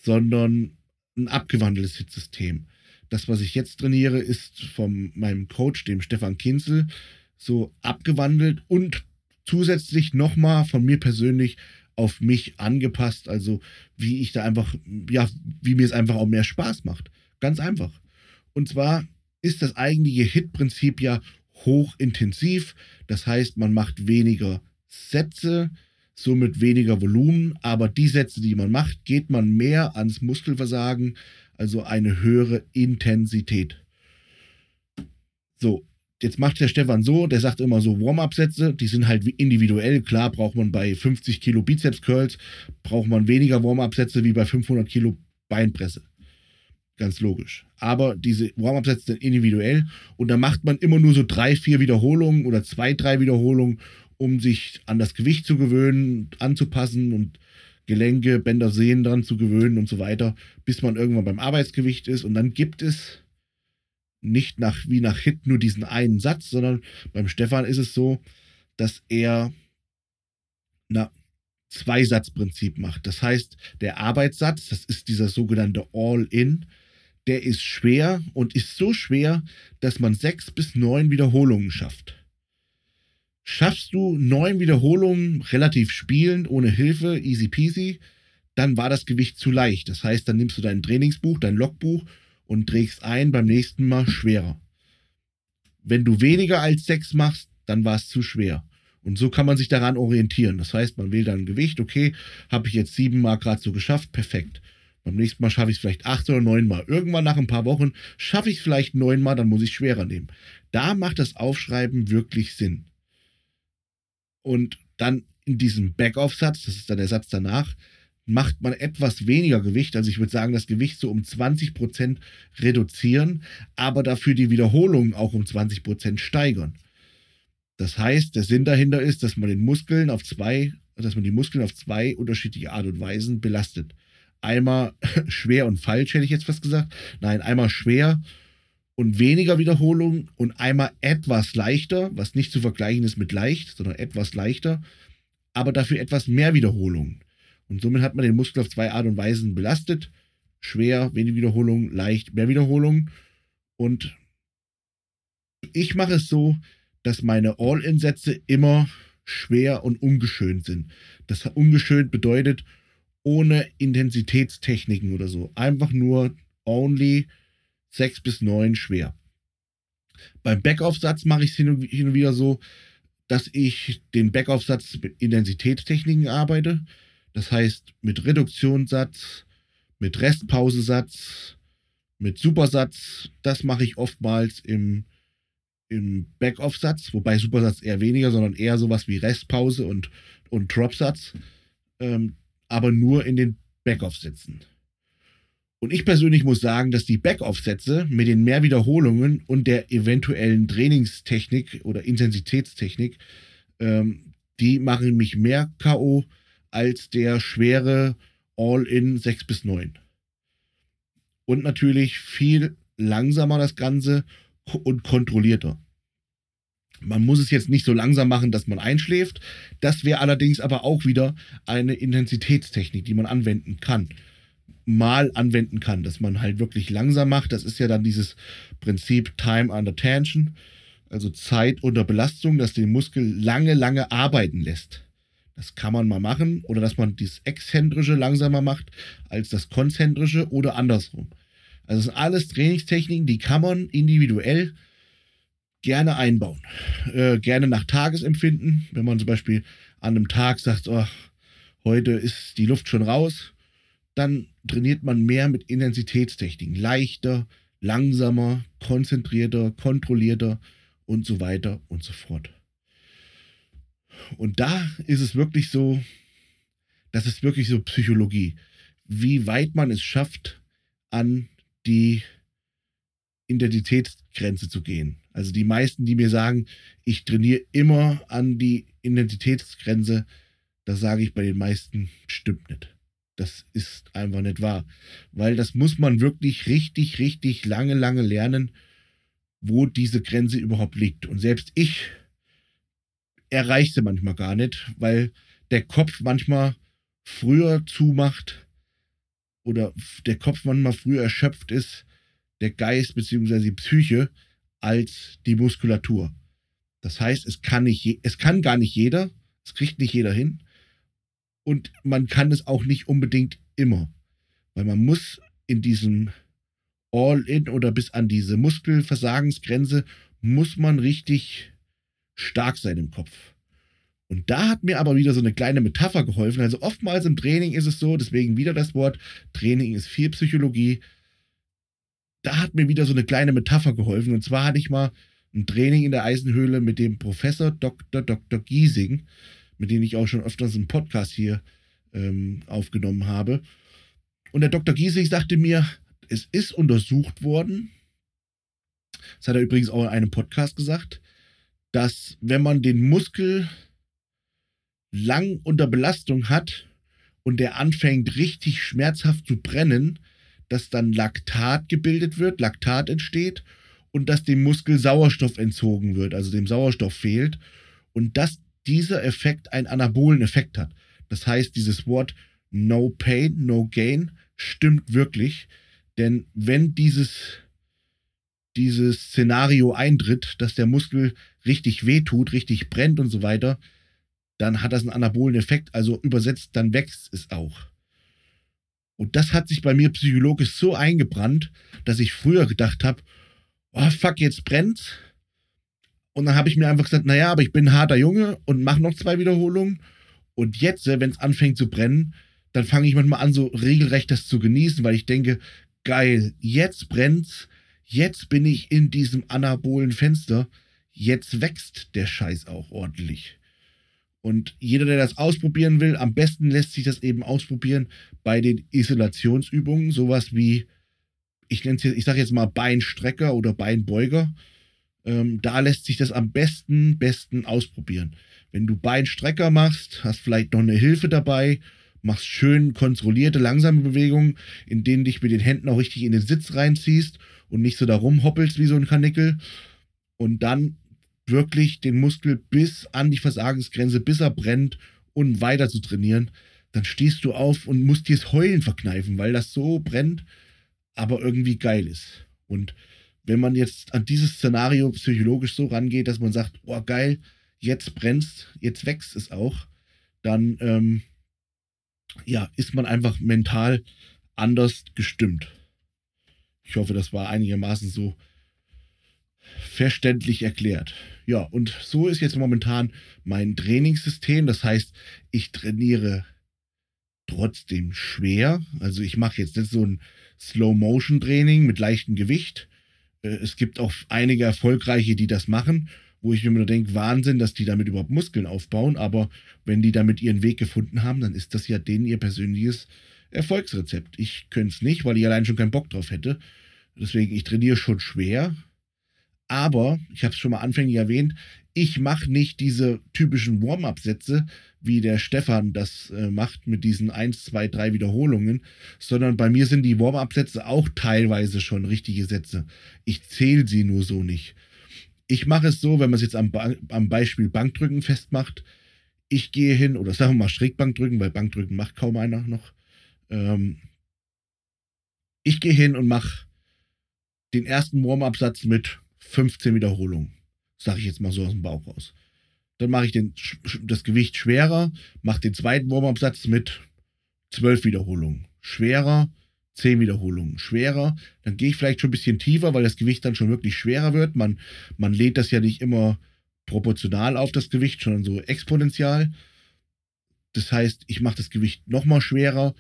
sondern ein abgewandeltes Hitsystem. Das, was ich jetzt trainiere, ist von meinem Coach, dem Stefan Kinzel, so abgewandelt und zusätzlich nochmal von mir persönlich auf mich angepasst, also wie ich da einfach, ja, wie mir es einfach auch mehr Spaß macht. Ganz einfach. Und zwar ist das eigentliche Hit-Prinzip ja hochintensiv. Das heißt, man macht weniger Sätze, somit weniger Volumen, aber die Sätze, die man macht, geht man mehr ans Muskelversagen, also eine höhere Intensität. So, Jetzt macht der Stefan so, der sagt immer so Warm-up-Sätze, die sind halt individuell. Klar braucht man bei 50 Kilo Bizeps-Curls, braucht man weniger Warm-up-Sätze wie bei 500 Kilo Beinpresse. Ganz logisch. Aber diese Warm-up-Sätze sind individuell und da macht man immer nur so drei, vier Wiederholungen oder zwei, drei Wiederholungen, um sich an das Gewicht zu gewöhnen, anzupassen und Gelenke, Bänder, Sehnen dran zu gewöhnen und so weiter, bis man irgendwann beim Arbeitsgewicht ist. Und dann gibt es nicht nach, wie nach Hit nur diesen einen Satz, sondern beim Stefan ist es so, dass er na, Zwei-Satz-Prinzip macht. Das heißt, der Arbeitssatz, das ist dieser sogenannte All-In, der ist schwer und ist so schwer, dass man sechs bis neun Wiederholungen schafft. Schaffst du neun Wiederholungen relativ spielend, ohne Hilfe, easy peasy, dann war das Gewicht zu leicht. Das heißt, dann nimmst du dein Trainingsbuch, dein Logbuch und trägst ein beim nächsten Mal schwerer. Wenn du weniger als sechs machst, dann war es zu schwer. Und so kann man sich daran orientieren. Das heißt, man wählt dann Gewicht, okay, habe ich jetzt sieben Mal gerade so geschafft, perfekt. Beim nächsten Mal schaffe ich es vielleicht acht oder neun Mal. Irgendwann nach ein paar Wochen schaffe ich es vielleicht neun Mal, dann muss ich schwerer nehmen. Da macht das Aufschreiben wirklich Sinn. Und dann in diesem Backoff-Satz, das ist dann der Satz danach, macht man etwas weniger Gewicht. Also ich würde sagen, das Gewicht so um 20% reduzieren, aber dafür die Wiederholungen auch um 20% steigern. Das heißt, der Sinn dahinter ist, dass man den Muskeln auf zwei, dass man die Muskeln auf zwei unterschiedliche Art und Weisen belastet. Einmal schwer und falsch, hätte ich jetzt fast gesagt. Nein, einmal schwer und weniger Wiederholungen und einmal etwas leichter, was nicht zu vergleichen ist mit leicht, sondern etwas leichter, aber dafür etwas mehr Wiederholungen. Und somit hat man den Muskel auf zwei Art und Weisen belastet. Schwer, wenig Wiederholung, leicht, mehr Wiederholung. Und ich mache es so, dass meine All-In-Sätze immer schwer und ungeschönt sind. Das ungeschönt bedeutet ohne Intensitätstechniken oder so. Einfach nur only 6 bis 9 schwer. Beim Backaufsatz mache ich es hin und wieder so, dass ich den Backaufsatz mit Intensitätstechniken arbeite. Das heißt, mit Reduktionssatz, mit Restpausesatz, mit Supersatz. Das mache ich oftmals im, im Backoff-Satz, wobei Supersatz eher weniger, sondern eher sowas wie Restpause und, und Dropsatz. Ähm, aber nur in den Backoff-Sätzen. Und ich persönlich muss sagen, dass die Backoff-Sätze mit den Mehrwiederholungen und der eventuellen Trainingstechnik oder Intensitätstechnik, ähm, die machen mich mehr K.O als der schwere All-in 6 bis 9. Und natürlich viel langsamer das Ganze und kontrollierter. Man muss es jetzt nicht so langsam machen, dass man einschläft. Das wäre allerdings aber auch wieder eine Intensitätstechnik, die man anwenden kann. Mal anwenden kann, dass man halt wirklich langsam macht. Das ist ja dann dieses Prinzip Time under Tension, also Zeit unter Belastung, dass den Muskel lange, lange arbeiten lässt. Das kann man mal machen. Oder dass man das Exzentrische langsamer macht als das Konzentrische oder andersrum. Also das sind alles Trainingstechniken, die kann man individuell gerne einbauen. Äh, gerne nach Tagesempfinden. Wenn man zum Beispiel an einem Tag sagt, oh, heute ist die Luft schon raus, dann trainiert man mehr mit Intensitätstechniken. Leichter, langsamer, konzentrierter, kontrollierter und so weiter und so fort. Und da ist es wirklich so, das ist wirklich so Psychologie, wie weit man es schafft, an die Identitätsgrenze zu gehen. Also die meisten, die mir sagen, ich trainiere immer an die Identitätsgrenze, da sage ich bei den meisten, stimmt nicht. Das ist einfach nicht wahr. Weil das muss man wirklich richtig, richtig lange, lange lernen, wo diese Grenze überhaupt liegt. Und selbst ich erreicht sie manchmal gar nicht, weil der Kopf manchmal früher zumacht oder der Kopf manchmal früher erschöpft ist, der Geist bzw. die Psyche, als die Muskulatur. Das heißt, es kann, nicht, es kann gar nicht jeder, es kriegt nicht jeder hin und man kann es auch nicht unbedingt immer, weil man muss in diesem All-in oder bis an diese Muskelversagensgrenze muss man richtig stark sein im Kopf. Und da hat mir aber wieder so eine kleine Metapher geholfen. Also oftmals im Training ist es so, deswegen wieder das Wort, Training ist viel Psychologie. Da hat mir wieder so eine kleine Metapher geholfen. Und zwar hatte ich mal ein Training in der Eisenhöhle mit dem Professor Dr. Dr. Giesing, mit dem ich auch schon öfters einen Podcast hier ähm, aufgenommen habe. Und der Dr. Giesing sagte mir, es ist untersucht worden, das hat er übrigens auch in einem Podcast gesagt, dass wenn man den Muskel lang unter Belastung hat und der anfängt richtig schmerzhaft zu brennen, dass dann Laktat gebildet wird, Laktat entsteht und dass dem Muskel Sauerstoff entzogen wird, also dem Sauerstoff fehlt und dass dieser Effekt einen anabolen Effekt hat. Das heißt, dieses Wort No Pain, No Gain stimmt wirklich, denn wenn dieses dieses Szenario eintritt, dass der Muskel richtig wehtut, richtig brennt und so weiter, dann hat das einen anabolen Effekt, also übersetzt, dann wächst es auch. Und das hat sich bei mir psychologisch so eingebrannt, dass ich früher gedacht habe, oh fuck, jetzt brennt's. Und dann habe ich mir einfach gesagt, naja, aber ich bin ein harter Junge und mache noch zwei Wiederholungen. Und jetzt, äh, wenn es anfängt zu brennen, dann fange ich manchmal an, so regelrecht das zu genießen, weil ich denke, geil, jetzt brennt's, jetzt bin ich in diesem anabolen Fenster, jetzt wächst der Scheiß auch ordentlich. Und jeder, der das ausprobieren will, am besten lässt sich das eben ausprobieren bei den Isolationsübungen, sowas wie, ich ich sage jetzt mal Beinstrecker oder Beinbeuger. Ähm, da lässt sich das am besten, besten ausprobieren. Wenn du Beinstrecker machst, hast vielleicht noch eine Hilfe dabei, machst schön kontrollierte, langsame Bewegungen, in denen dich mit den Händen auch richtig in den Sitz reinziehst und nicht so da rumhoppelst wie so ein Kanickel. Und dann wirklich den Muskel bis an die Versagensgrenze, bis er brennt und weiter zu trainieren, dann stehst du auf und musst dir das Heulen verkneifen, weil das so brennt, aber irgendwie geil ist. Und wenn man jetzt an dieses Szenario psychologisch so rangeht, dass man sagt, oh geil, jetzt brennst, jetzt wächst es auch, dann ähm, ja, ist man einfach mental anders gestimmt. Ich hoffe, das war einigermaßen so verständlich erklärt. Ja, und so ist jetzt momentan mein Trainingssystem. Das heißt, ich trainiere trotzdem schwer. Also ich mache jetzt nicht so ein Slow-Motion-Training mit leichtem Gewicht. Äh, es gibt auch einige erfolgreiche, die das machen, wo ich mir nur denke, Wahnsinn, dass die damit überhaupt Muskeln aufbauen. Aber wenn die damit ihren Weg gefunden haben, dann ist das ja denen ihr persönliches Erfolgsrezept. Ich könnte es nicht, weil ich allein schon keinen Bock drauf hätte. Deswegen, ich trainiere schon schwer. Aber, ich habe es schon mal anfänglich erwähnt, ich mache nicht diese typischen Warm-up-Sätze, wie der Stefan das äh, macht mit diesen 1, 2, 3 Wiederholungen, sondern bei mir sind die Warm-up-Sätze auch teilweise schon richtige Sätze. Ich zähle sie nur so nicht. Ich mache es so, wenn man es jetzt am, ba am Beispiel Bankdrücken festmacht, ich gehe hin, oder sagen wir mal Schrägbankdrücken, weil Bankdrücken macht kaum einer noch. Ähm, ich gehe hin und mache den ersten Warm-up-Satz mit 15 Wiederholungen. Sage ich jetzt mal so aus dem Bauch raus. Dann mache ich den, das Gewicht schwerer, mache den zweiten Warm-up-Satz mit 12 Wiederholungen. Schwerer, 10 Wiederholungen. Schwerer, dann gehe ich vielleicht schon ein bisschen tiefer, weil das Gewicht dann schon wirklich schwerer wird. Man, man lädt das ja nicht immer proportional auf das Gewicht, sondern so exponentiell. Das heißt, ich mache das Gewicht nochmal schwerer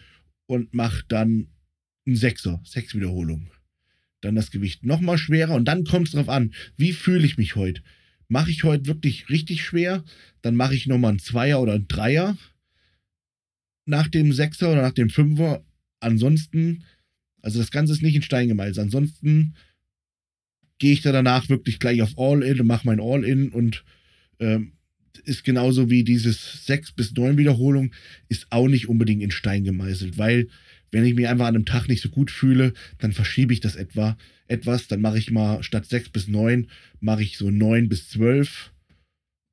und mache dann einen Sechser, sechs Wiederholungen dann das Gewicht nochmal schwerer und dann kommt es darauf an, wie fühle ich mich heute. Mache ich heute wirklich richtig schwer, dann mache ich nochmal einen Zweier oder einen Dreier nach dem Sechser oder nach dem Fünfer. Ansonsten, also das Ganze ist nicht in Stein gemeißelt. Ansonsten gehe ich da danach wirklich gleich auf All-In und mache mein All-In und ähm, ist genauso wie dieses sechs bis neun Wiederholung, ist auch nicht unbedingt in Stein gemeißelt, weil wenn ich mich einfach an einem Tag nicht so gut fühle, dann verschiebe ich das etwa etwas. Dann mache ich mal statt 6 bis 9, mache ich so 9 bis 12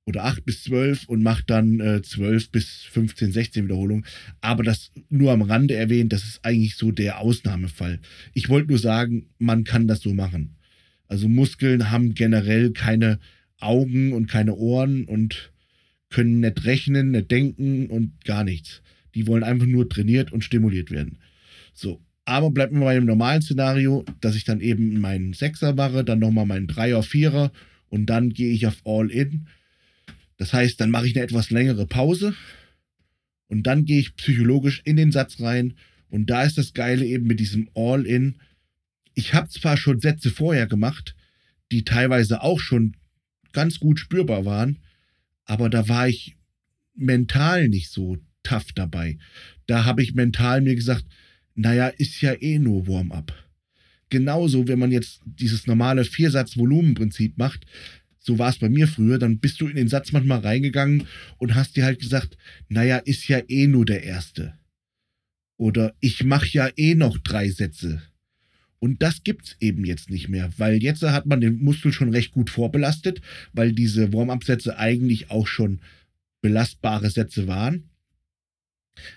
oder 8 bis 12 und mache dann äh, 12 bis 15, 16 Wiederholungen. Aber das nur am Rande erwähnt, das ist eigentlich so der Ausnahmefall. Ich wollte nur sagen, man kann das so machen. Also Muskeln haben generell keine Augen und keine Ohren und können nicht rechnen, nicht denken und gar nichts. Die wollen einfach nur trainiert und stimuliert werden. So. Aber bleibt mir bei dem normalen Szenario, dass ich dann eben meinen Sechser mache, dann nochmal meinen Dreier, Vierer und dann gehe ich auf All-In. Das heißt, dann mache ich eine etwas längere Pause und dann gehe ich psychologisch in den Satz rein. Und da ist das Geile eben mit diesem All-In. Ich habe zwar schon Sätze vorher gemacht, die teilweise auch schon ganz gut spürbar waren, aber da war ich mental nicht so tough dabei. Da habe ich mental mir gesagt, naja, ist ja eh nur Warm-up. Genauso, wenn man jetzt dieses normale Viersatz-Volumen-Prinzip macht, so war es bei mir früher, dann bist du in den Satz manchmal reingegangen und hast dir halt gesagt, naja, ist ja eh nur der erste. Oder ich mache ja eh noch drei Sätze. Und das gibt's eben jetzt nicht mehr, weil jetzt hat man den Muskel schon recht gut vorbelastet, weil diese Warm-up-Sätze eigentlich auch schon belastbare Sätze waren.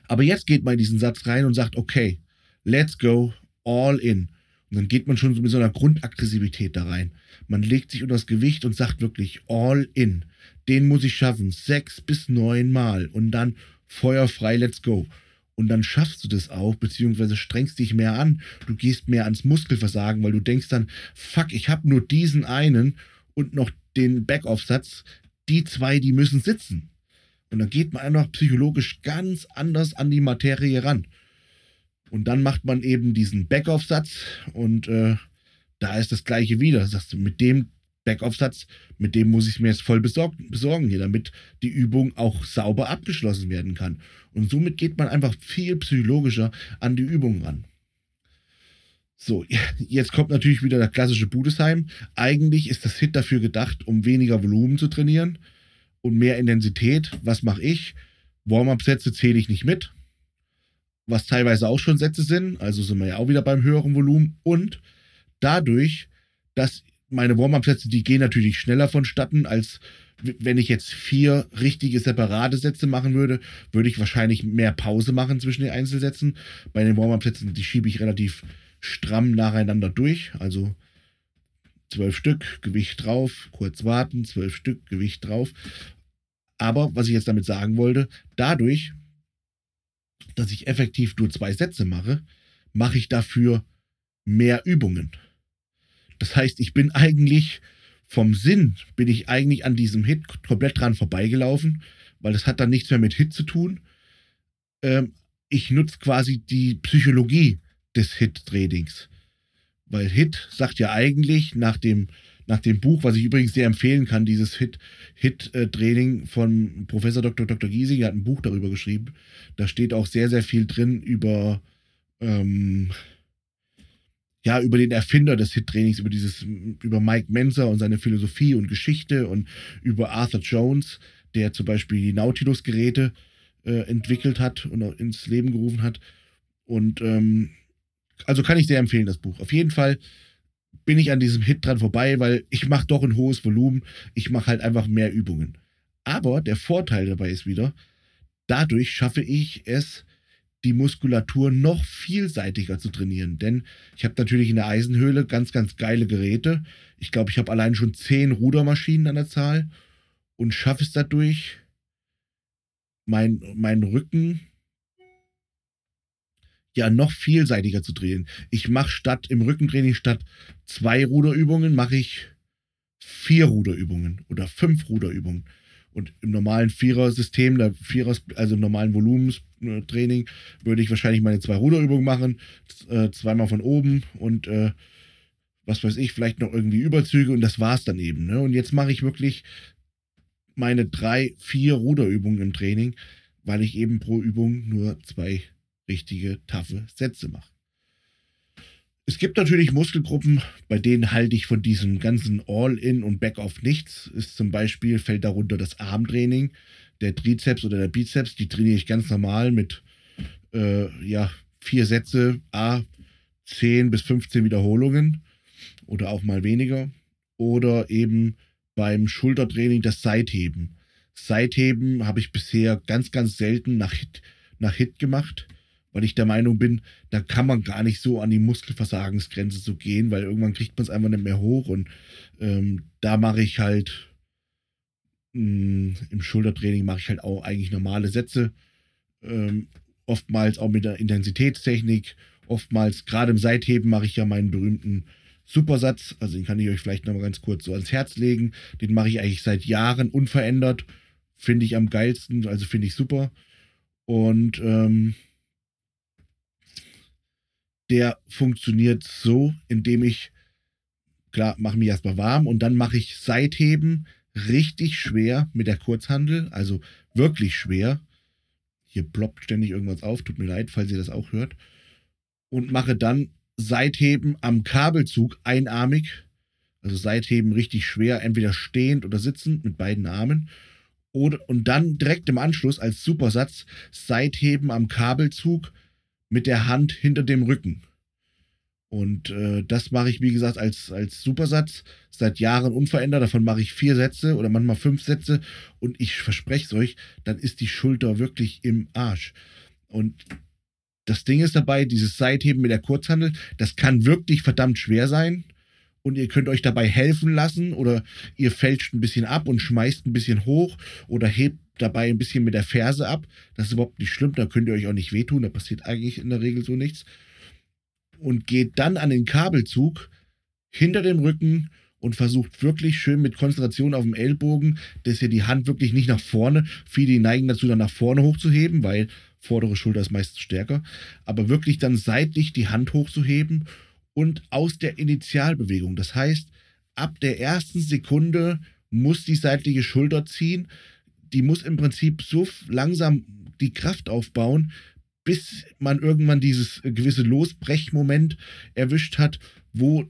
Aber jetzt geht man in diesen Satz rein und sagt, okay, let's go, all in. Und dann geht man schon mit so einer Grundaggressivität da rein. Man legt sich unter das Gewicht und sagt wirklich all in. Den muss ich schaffen, sechs bis neun Mal und dann feuerfrei, let's go. Und dann schaffst du das auch, beziehungsweise strengst dich mehr an. Du gehst mehr ans Muskelversagen, weil du denkst dann, fuck, ich habe nur diesen einen und noch den Backoff-Satz. Die zwei, die müssen sitzen. Und dann geht man einfach psychologisch ganz anders an die Materie ran. Und dann macht man eben diesen Backoff-Satz und äh, da ist das gleiche wieder. Sagst du, mit dem Backoff-Satz, mit dem muss ich mir jetzt voll besorgen, besorgen hier, damit die Übung auch sauber abgeschlossen werden kann. Und somit geht man einfach viel psychologischer an die Übung ran. So, jetzt kommt natürlich wieder der klassische Budesheim. Eigentlich ist das Hit dafür gedacht, um weniger Volumen zu trainieren und mehr Intensität. Was mache ich? Warm-up-Sätze zähle ich nicht mit, was teilweise auch schon Sätze sind. Also sind wir ja auch wieder beim höheren Volumen. Und dadurch, dass meine Warm-up-Sätze, die gehen natürlich schneller vonstatten, als wenn ich jetzt vier richtige separate Sätze machen würde, würde ich wahrscheinlich mehr Pause machen zwischen den Einzelsätzen. Bei den Warm-up-Sätzen, die schiebe ich relativ stramm nacheinander durch. Also zwölf Stück, Gewicht drauf, kurz warten, zwölf Stück, Gewicht drauf. Aber was ich jetzt damit sagen wollte, dadurch, dass ich effektiv nur zwei Sätze mache, mache ich dafür mehr Übungen. Das heißt, ich bin eigentlich vom Sinn, bin ich eigentlich an diesem Hit komplett dran vorbeigelaufen, weil das hat dann nichts mehr mit Hit zu tun. Ähm, ich nutze quasi die Psychologie des Hit-Trainings. Weil Hit sagt ja eigentlich nach dem, nach dem Buch, was ich übrigens sehr empfehlen kann, dieses Hit-Training von Professor Dr. Dr. Giesing, er hat ein Buch darüber geschrieben. Da steht auch sehr, sehr viel drin über, ähm, ja, über den Erfinder des Hit-Trainings, über dieses, über Mike Menzer und seine Philosophie und Geschichte und über Arthur Jones, der zum Beispiel die Nautilus-Geräte äh, entwickelt hat und ins Leben gerufen hat. Und ähm, also kann ich sehr empfehlen, das Buch. Auf jeden Fall bin ich an diesem Hit dran vorbei, weil ich mache doch ein hohes Volumen. Ich mache halt einfach mehr Übungen. Aber der Vorteil dabei ist wieder, dadurch schaffe ich es, die Muskulatur noch vielseitiger zu trainieren. Denn ich habe natürlich in der Eisenhöhle ganz, ganz geile Geräte. Ich glaube, ich habe allein schon zehn Rudermaschinen an der Zahl und schaffe es dadurch, meinen mein Rücken ja noch vielseitiger zu drehen. Ich mache statt im Rückentraining statt zwei Ruderübungen, mache ich vier Ruderübungen oder fünf Ruderübungen. Und im normalen Vierer-System, Vierer, also im normalen Volumenstraining, würde ich wahrscheinlich meine zwei Ruderübungen machen, äh, zweimal von oben und äh, was weiß ich, vielleicht noch irgendwie Überzüge und das war's dann eben. Ne? Und jetzt mache ich wirklich meine drei, vier Ruderübungen im Training, weil ich eben pro Übung nur zwei richtige, taffe Sätze mache. Es gibt natürlich Muskelgruppen, bei denen halte ich von diesem ganzen All-In und Back-Off nichts. Ist zum Beispiel, fällt darunter das Armtraining, der Trizeps oder der Bizeps. Die trainiere ich ganz normal mit äh, ja, vier Sätze, A, 10 bis 15 Wiederholungen oder auch mal weniger. Oder eben beim Schultertraining das Seitheben. Seitheben habe ich bisher ganz, ganz selten nach Hit, nach Hit gemacht weil ich der Meinung bin, da kann man gar nicht so an die Muskelversagensgrenze so gehen, weil irgendwann kriegt man es einfach nicht mehr hoch und ähm, da mache ich halt mh, mm, im Schultertraining mache ich halt auch eigentlich normale Sätze, ähm, oftmals auch mit der Intensitätstechnik, oftmals gerade im Seitheben mache ich ja meinen berühmten Supersatz, also den kann ich euch vielleicht noch mal ganz kurz so ans Herz legen, den mache ich eigentlich seit Jahren unverändert, finde ich am geilsten, also finde ich super und ähm, der funktioniert so, indem ich, klar, mache mich erstmal warm und dann mache ich Seitheben richtig schwer mit der Kurzhandel, also wirklich schwer. Hier ploppt ständig irgendwas auf, tut mir leid, falls ihr das auch hört. Und mache dann Seitheben am Kabelzug einarmig, also Seitheben richtig schwer, entweder stehend oder sitzend mit beiden Armen. Oder, und dann direkt im Anschluss als Supersatz Seitheben am Kabelzug mit der Hand hinter dem Rücken. Und äh, das mache ich, wie gesagt, als, als Supersatz seit Jahren unverändert. Davon mache ich vier Sätze oder manchmal fünf Sätze. Und ich verspreche es euch, dann ist die Schulter wirklich im Arsch. Und das Ding ist dabei, dieses Seitheben mit der Kurzhandel, das kann wirklich verdammt schwer sein. Und ihr könnt euch dabei helfen lassen oder ihr fälscht ein bisschen ab und schmeißt ein bisschen hoch oder hebt dabei ein bisschen mit der Ferse ab. Das ist überhaupt nicht schlimm, da könnt ihr euch auch nicht wehtun, da passiert eigentlich in der Regel so nichts. Und geht dann an den Kabelzug hinter dem Rücken und versucht wirklich schön mit Konzentration auf dem Ellbogen, dass ihr die Hand wirklich nicht nach vorne, viele neigen dazu, dann nach vorne hochzuheben, weil vordere Schulter ist meistens stärker, aber wirklich dann seitlich die Hand hochzuheben und aus der Initialbewegung. Das heißt, ab der ersten Sekunde muss die seitliche Schulter ziehen. Die muss im Prinzip so langsam die Kraft aufbauen, bis man irgendwann dieses gewisse Losbrechmoment erwischt hat, wo,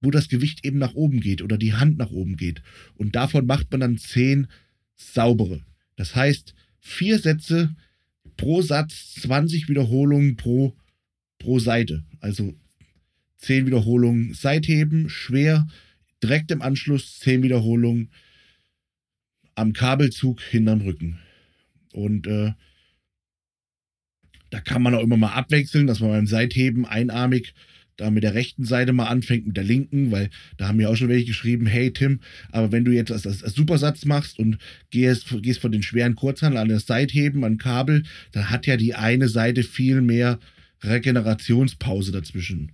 wo das Gewicht eben nach oben geht oder die Hand nach oben geht. Und davon macht man dann zehn saubere. Das heißt, vier Sätze pro Satz, 20 Wiederholungen pro, pro Seite. Also 10 Wiederholungen Seitheben, schwer, direkt im Anschluss 10 Wiederholungen am Kabelzug hinterm Rücken. Und äh, da kann man auch immer mal abwechseln, dass man beim Seitheben einarmig da mit der rechten Seite mal anfängt, mit der linken, weil da haben mir auch schon welche geschrieben, hey Tim, aber wenn du jetzt als, als, als Supersatz machst und gehst, gehst von den schweren Kurzhandeln an das Seitheben, an Kabel, dann hat ja die eine Seite viel mehr Regenerationspause dazwischen.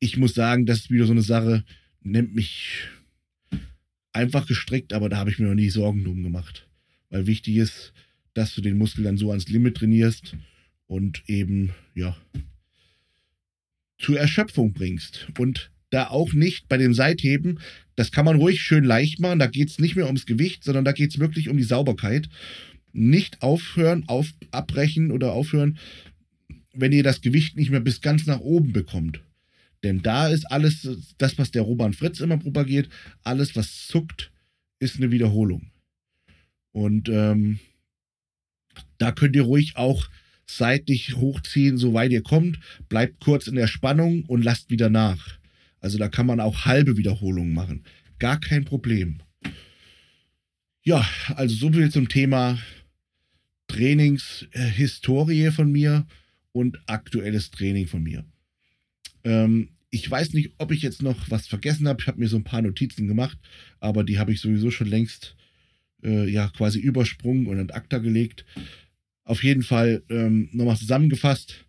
Ich muss sagen, das ist wieder so eine Sache, nimmt mich einfach gestrickt, aber da habe ich mir noch nie Sorgen drum gemacht. Weil wichtig ist, dass du den Muskel dann so ans Limit trainierst und eben, ja, zur Erschöpfung bringst. Und da auch nicht bei dem Seitheben, das kann man ruhig schön leicht machen, da geht es nicht mehr ums Gewicht, sondern da geht es wirklich um die Sauberkeit. Nicht aufhören, auf, abbrechen oder aufhören, wenn ihr das Gewicht nicht mehr bis ganz nach oben bekommt. Denn da ist alles, das, was der Roman Fritz immer propagiert, alles, was zuckt, ist eine Wiederholung. Und ähm, da könnt ihr ruhig auch seitlich hochziehen, soweit ihr kommt, bleibt kurz in der Spannung und lasst wieder nach. Also da kann man auch halbe Wiederholungen machen. Gar kein Problem. Ja, also so viel zum Thema Trainingshistorie von mir und aktuelles Training von mir. Ähm, ich weiß nicht, ob ich jetzt noch was vergessen habe. Ich habe mir so ein paar Notizen gemacht, aber die habe ich sowieso schon längst äh, ja quasi übersprungen und an ACTA gelegt. Auf jeden Fall ähm, nochmal zusammengefasst,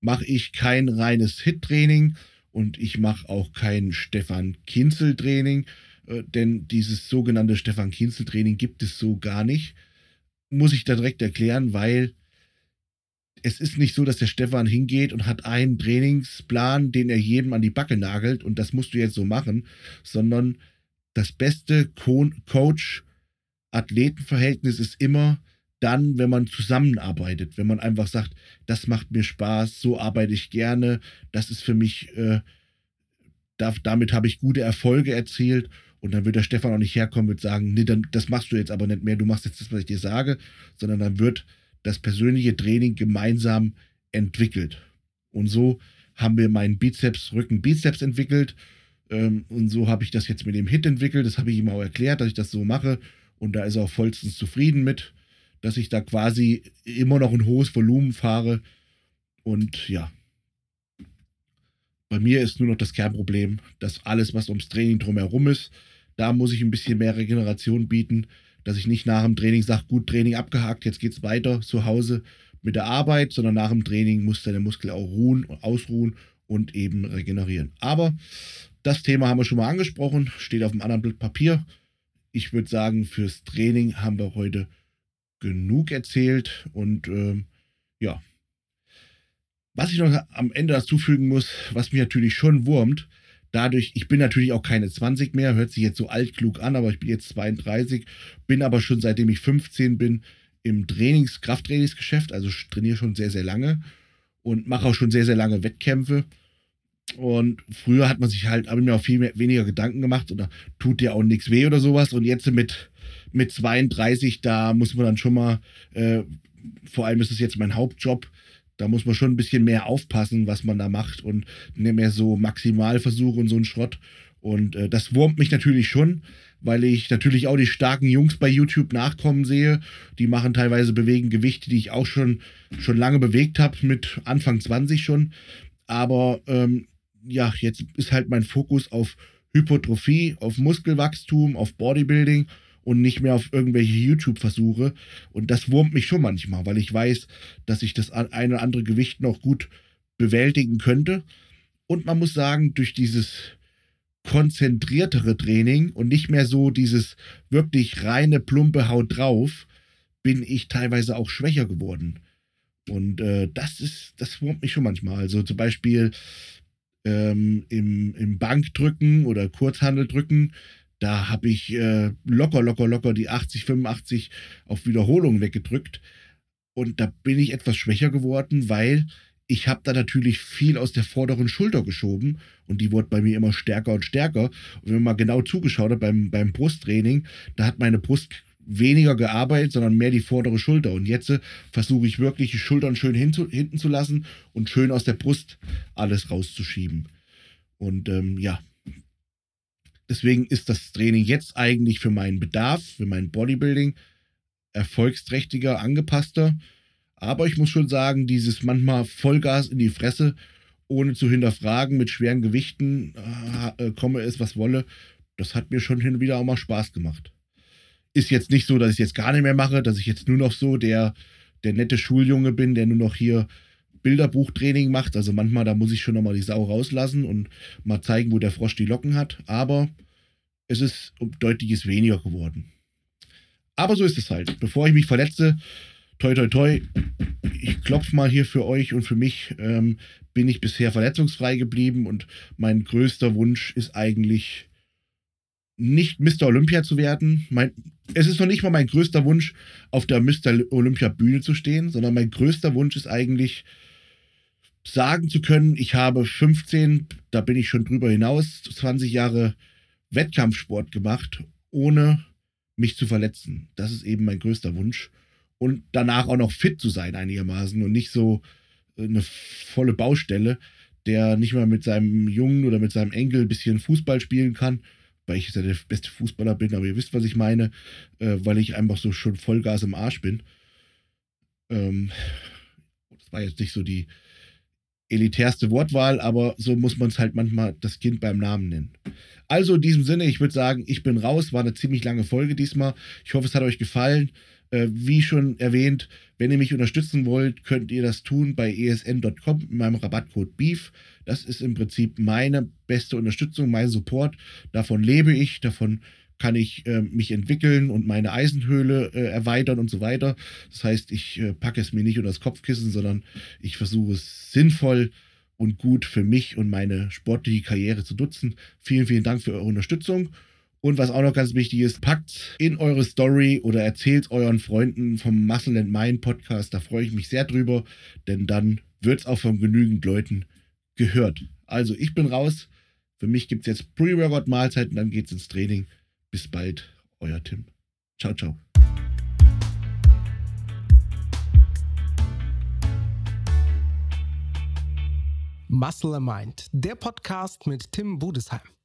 mache ich kein reines Hit-Training und ich mache auch kein Stefan Kinzel-Training, äh, denn dieses sogenannte Stefan Kinzel-Training gibt es so gar nicht. Muss ich da direkt erklären, weil es ist nicht so, dass der Stefan hingeht und hat einen Trainingsplan, den er jedem an die Backe nagelt und das musst du jetzt so machen, sondern das beste Co Coach-Athletenverhältnis ist immer, dann, wenn man zusammenarbeitet, wenn man einfach sagt, das macht mir Spaß, so arbeite ich gerne, das ist für mich, äh, da, damit habe ich gute Erfolge erzielt. Und dann wird der Stefan auch nicht herkommen und sagen, nee, dann, das machst du jetzt aber nicht mehr, du machst jetzt das, was ich dir sage, sondern dann wird das persönliche Training gemeinsam entwickelt. Und so haben wir meinen Bizeps, Rücken, Bizeps entwickelt. Ähm, und so habe ich das jetzt mit dem Hit entwickelt. Das habe ich ihm auch erklärt, dass ich das so mache. Und da ist er auch vollstens zufrieden mit dass ich da quasi immer noch ein hohes Volumen fahre. Und ja, bei mir ist nur noch das Kernproblem, dass alles, was ums Training drumherum ist, da muss ich ein bisschen mehr Regeneration bieten, dass ich nicht nach dem Training sage, gut, Training abgehakt, jetzt geht es weiter zu Hause mit der Arbeit, sondern nach dem Training muss der Muskel auch ruhen und ausruhen und eben regenerieren. Aber das Thema haben wir schon mal angesprochen, steht auf dem anderen Blatt Papier. Ich würde sagen, fürs Training haben wir heute genug erzählt und ähm, ja. Was ich noch am Ende dazu fügen muss, was mich natürlich schon wurmt, dadurch, ich bin natürlich auch keine 20 mehr, hört sich jetzt so altklug an, aber ich bin jetzt 32, bin aber schon seitdem ich 15 bin im Trainings-, Krafttrainingsgeschäft, also trainiere schon sehr, sehr lange und mache auch schon sehr, sehr lange Wettkämpfe. Und früher hat man sich halt, habe ich mir auch viel mehr, weniger Gedanken gemacht oder tut dir auch nichts weh oder sowas. Und jetzt mit mit 32, da muss man dann schon mal, äh, vor allem ist es jetzt mein Hauptjob, da muss man schon ein bisschen mehr aufpassen, was man da macht und nicht mehr so Maximalversuche und so ein Schrott. Und äh, das wurmt mich natürlich schon, weil ich natürlich auch die starken Jungs bei YouTube nachkommen sehe. Die machen teilweise bewegen Gewichte, die ich auch schon, schon lange bewegt habe, mit Anfang 20 schon. Aber ähm, ja, jetzt ist halt mein Fokus auf Hypotrophie, auf Muskelwachstum, auf Bodybuilding und nicht mehr auf irgendwelche YouTube-Versuche. Und das wurmt mich schon manchmal, weil ich weiß, dass ich das eine oder andere Gewicht noch gut bewältigen könnte. Und man muss sagen, durch dieses konzentriertere Training und nicht mehr so dieses wirklich reine plumpe Haut drauf, bin ich teilweise auch schwächer geworden. Und äh, das ist, das wurmt mich schon manchmal. Also zum Beispiel ähm, im, im Bankdrücken oder Kurzhandeldrücken, da habe ich äh, locker, locker, locker die 80, 85 auf Wiederholung weggedrückt. Und da bin ich etwas schwächer geworden, weil ich habe da natürlich viel aus der vorderen Schulter geschoben und die wurde bei mir immer stärker und stärker. Und wenn man mal genau zugeschaut hat beim, beim Brusttraining, da hat meine Brust weniger gearbeitet, sondern mehr die vordere Schulter. Und jetzt äh, versuche ich wirklich die Schultern schön hinzu, hinten zu lassen und schön aus der Brust alles rauszuschieben. Und ähm, ja, deswegen ist das Training jetzt eigentlich für meinen Bedarf, für mein Bodybuilding erfolgsträchtiger, angepasster. Aber ich muss schon sagen, dieses manchmal Vollgas in die Fresse, ohne zu hinterfragen, mit schweren Gewichten, äh, komme es, was wolle, das hat mir schon hin und wieder auch mal Spaß gemacht. Ist jetzt nicht so, dass ich jetzt gar nicht mehr mache, dass ich jetzt nur noch so der, der nette Schuljunge bin, der nur noch hier Bilderbuchtraining macht. Also manchmal, da muss ich schon nochmal die Sau rauslassen und mal zeigen, wo der Frosch die Locken hat. Aber es ist um deutliches weniger geworden. Aber so ist es halt. Bevor ich mich verletze, toi toi toi, ich klopfe mal hier für euch und für mich, ähm, bin ich bisher verletzungsfrei geblieben und mein größter Wunsch ist eigentlich nicht Mr. Olympia zu werden. Mein, es ist noch nicht mal mein größter Wunsch, auf der Mr. Olympia Bühne zu stehen, sondern mein größter Wunsch ist eigentlich, sagen zu können, ich habe 15, da bin ich schon drüber hinaus, 20 Jahre Wettkampfsport gemacht, ohne mich zu verletzen. Das ist eben mein größter Wunsch. Und danach auch noch fit zu sein einigermaßen und nicht so äh, eine volle Baustelle, der nicht mal mit seinem Jungen oder mit seinem Enkel ein bisschen Fußball spielen kann, weil ich ja der beste Fußballer bin, aber ihr wisst, was ich meine, äh, weil ich einfach so schon Vollgas im Arsch bin. Ähm, das war jetzt nicht so die elitärste Wortwahl, aber so muss man es halt manchmal das Kind beim Namen nennen. Also in diesem Sinne, ich würde sagen, ich bin raus. War eine ziemlich lange Folge diesmal. Ich hoffe, es hat euch gefallen. Äh, wie schon erwähnt, wenn ihr mich unterstützen wollt, könnt ihr das tun bei esn.com mit meinem Rabattcode BEEF. Das ist im Prinzip meine beste Unterstützung, mein Support. Davon lebe ich, davon kann ich äh, mich entwickeln und meine Eisenhöhle äh, erweitern und so weiter. Das heißt, ich äh, packe es mir nicht unter das Kopfkissen, sondern ich versuche es sinnvoll und gut für mich und meine sportliche Karriere zu nutzen. Vielen, vielen Dank für eure Unterstützung. Und was auch noch ganz wichtig ist, packt in eure Story oder erzählt euren Freunden vom Muscle and Mind Podcast. Da freue ich mich sehr drüber, denn dann wird es auch von genügend Leuten gehört. Also ich bin raus. Für mich gibt es jetzt Pre-Workout-Mahlzeiten, dann geht es ins Training. Bis bald, euer Tim. Ciao, ciao. Muscle Mind, der Podcast mit Tim Budesheim.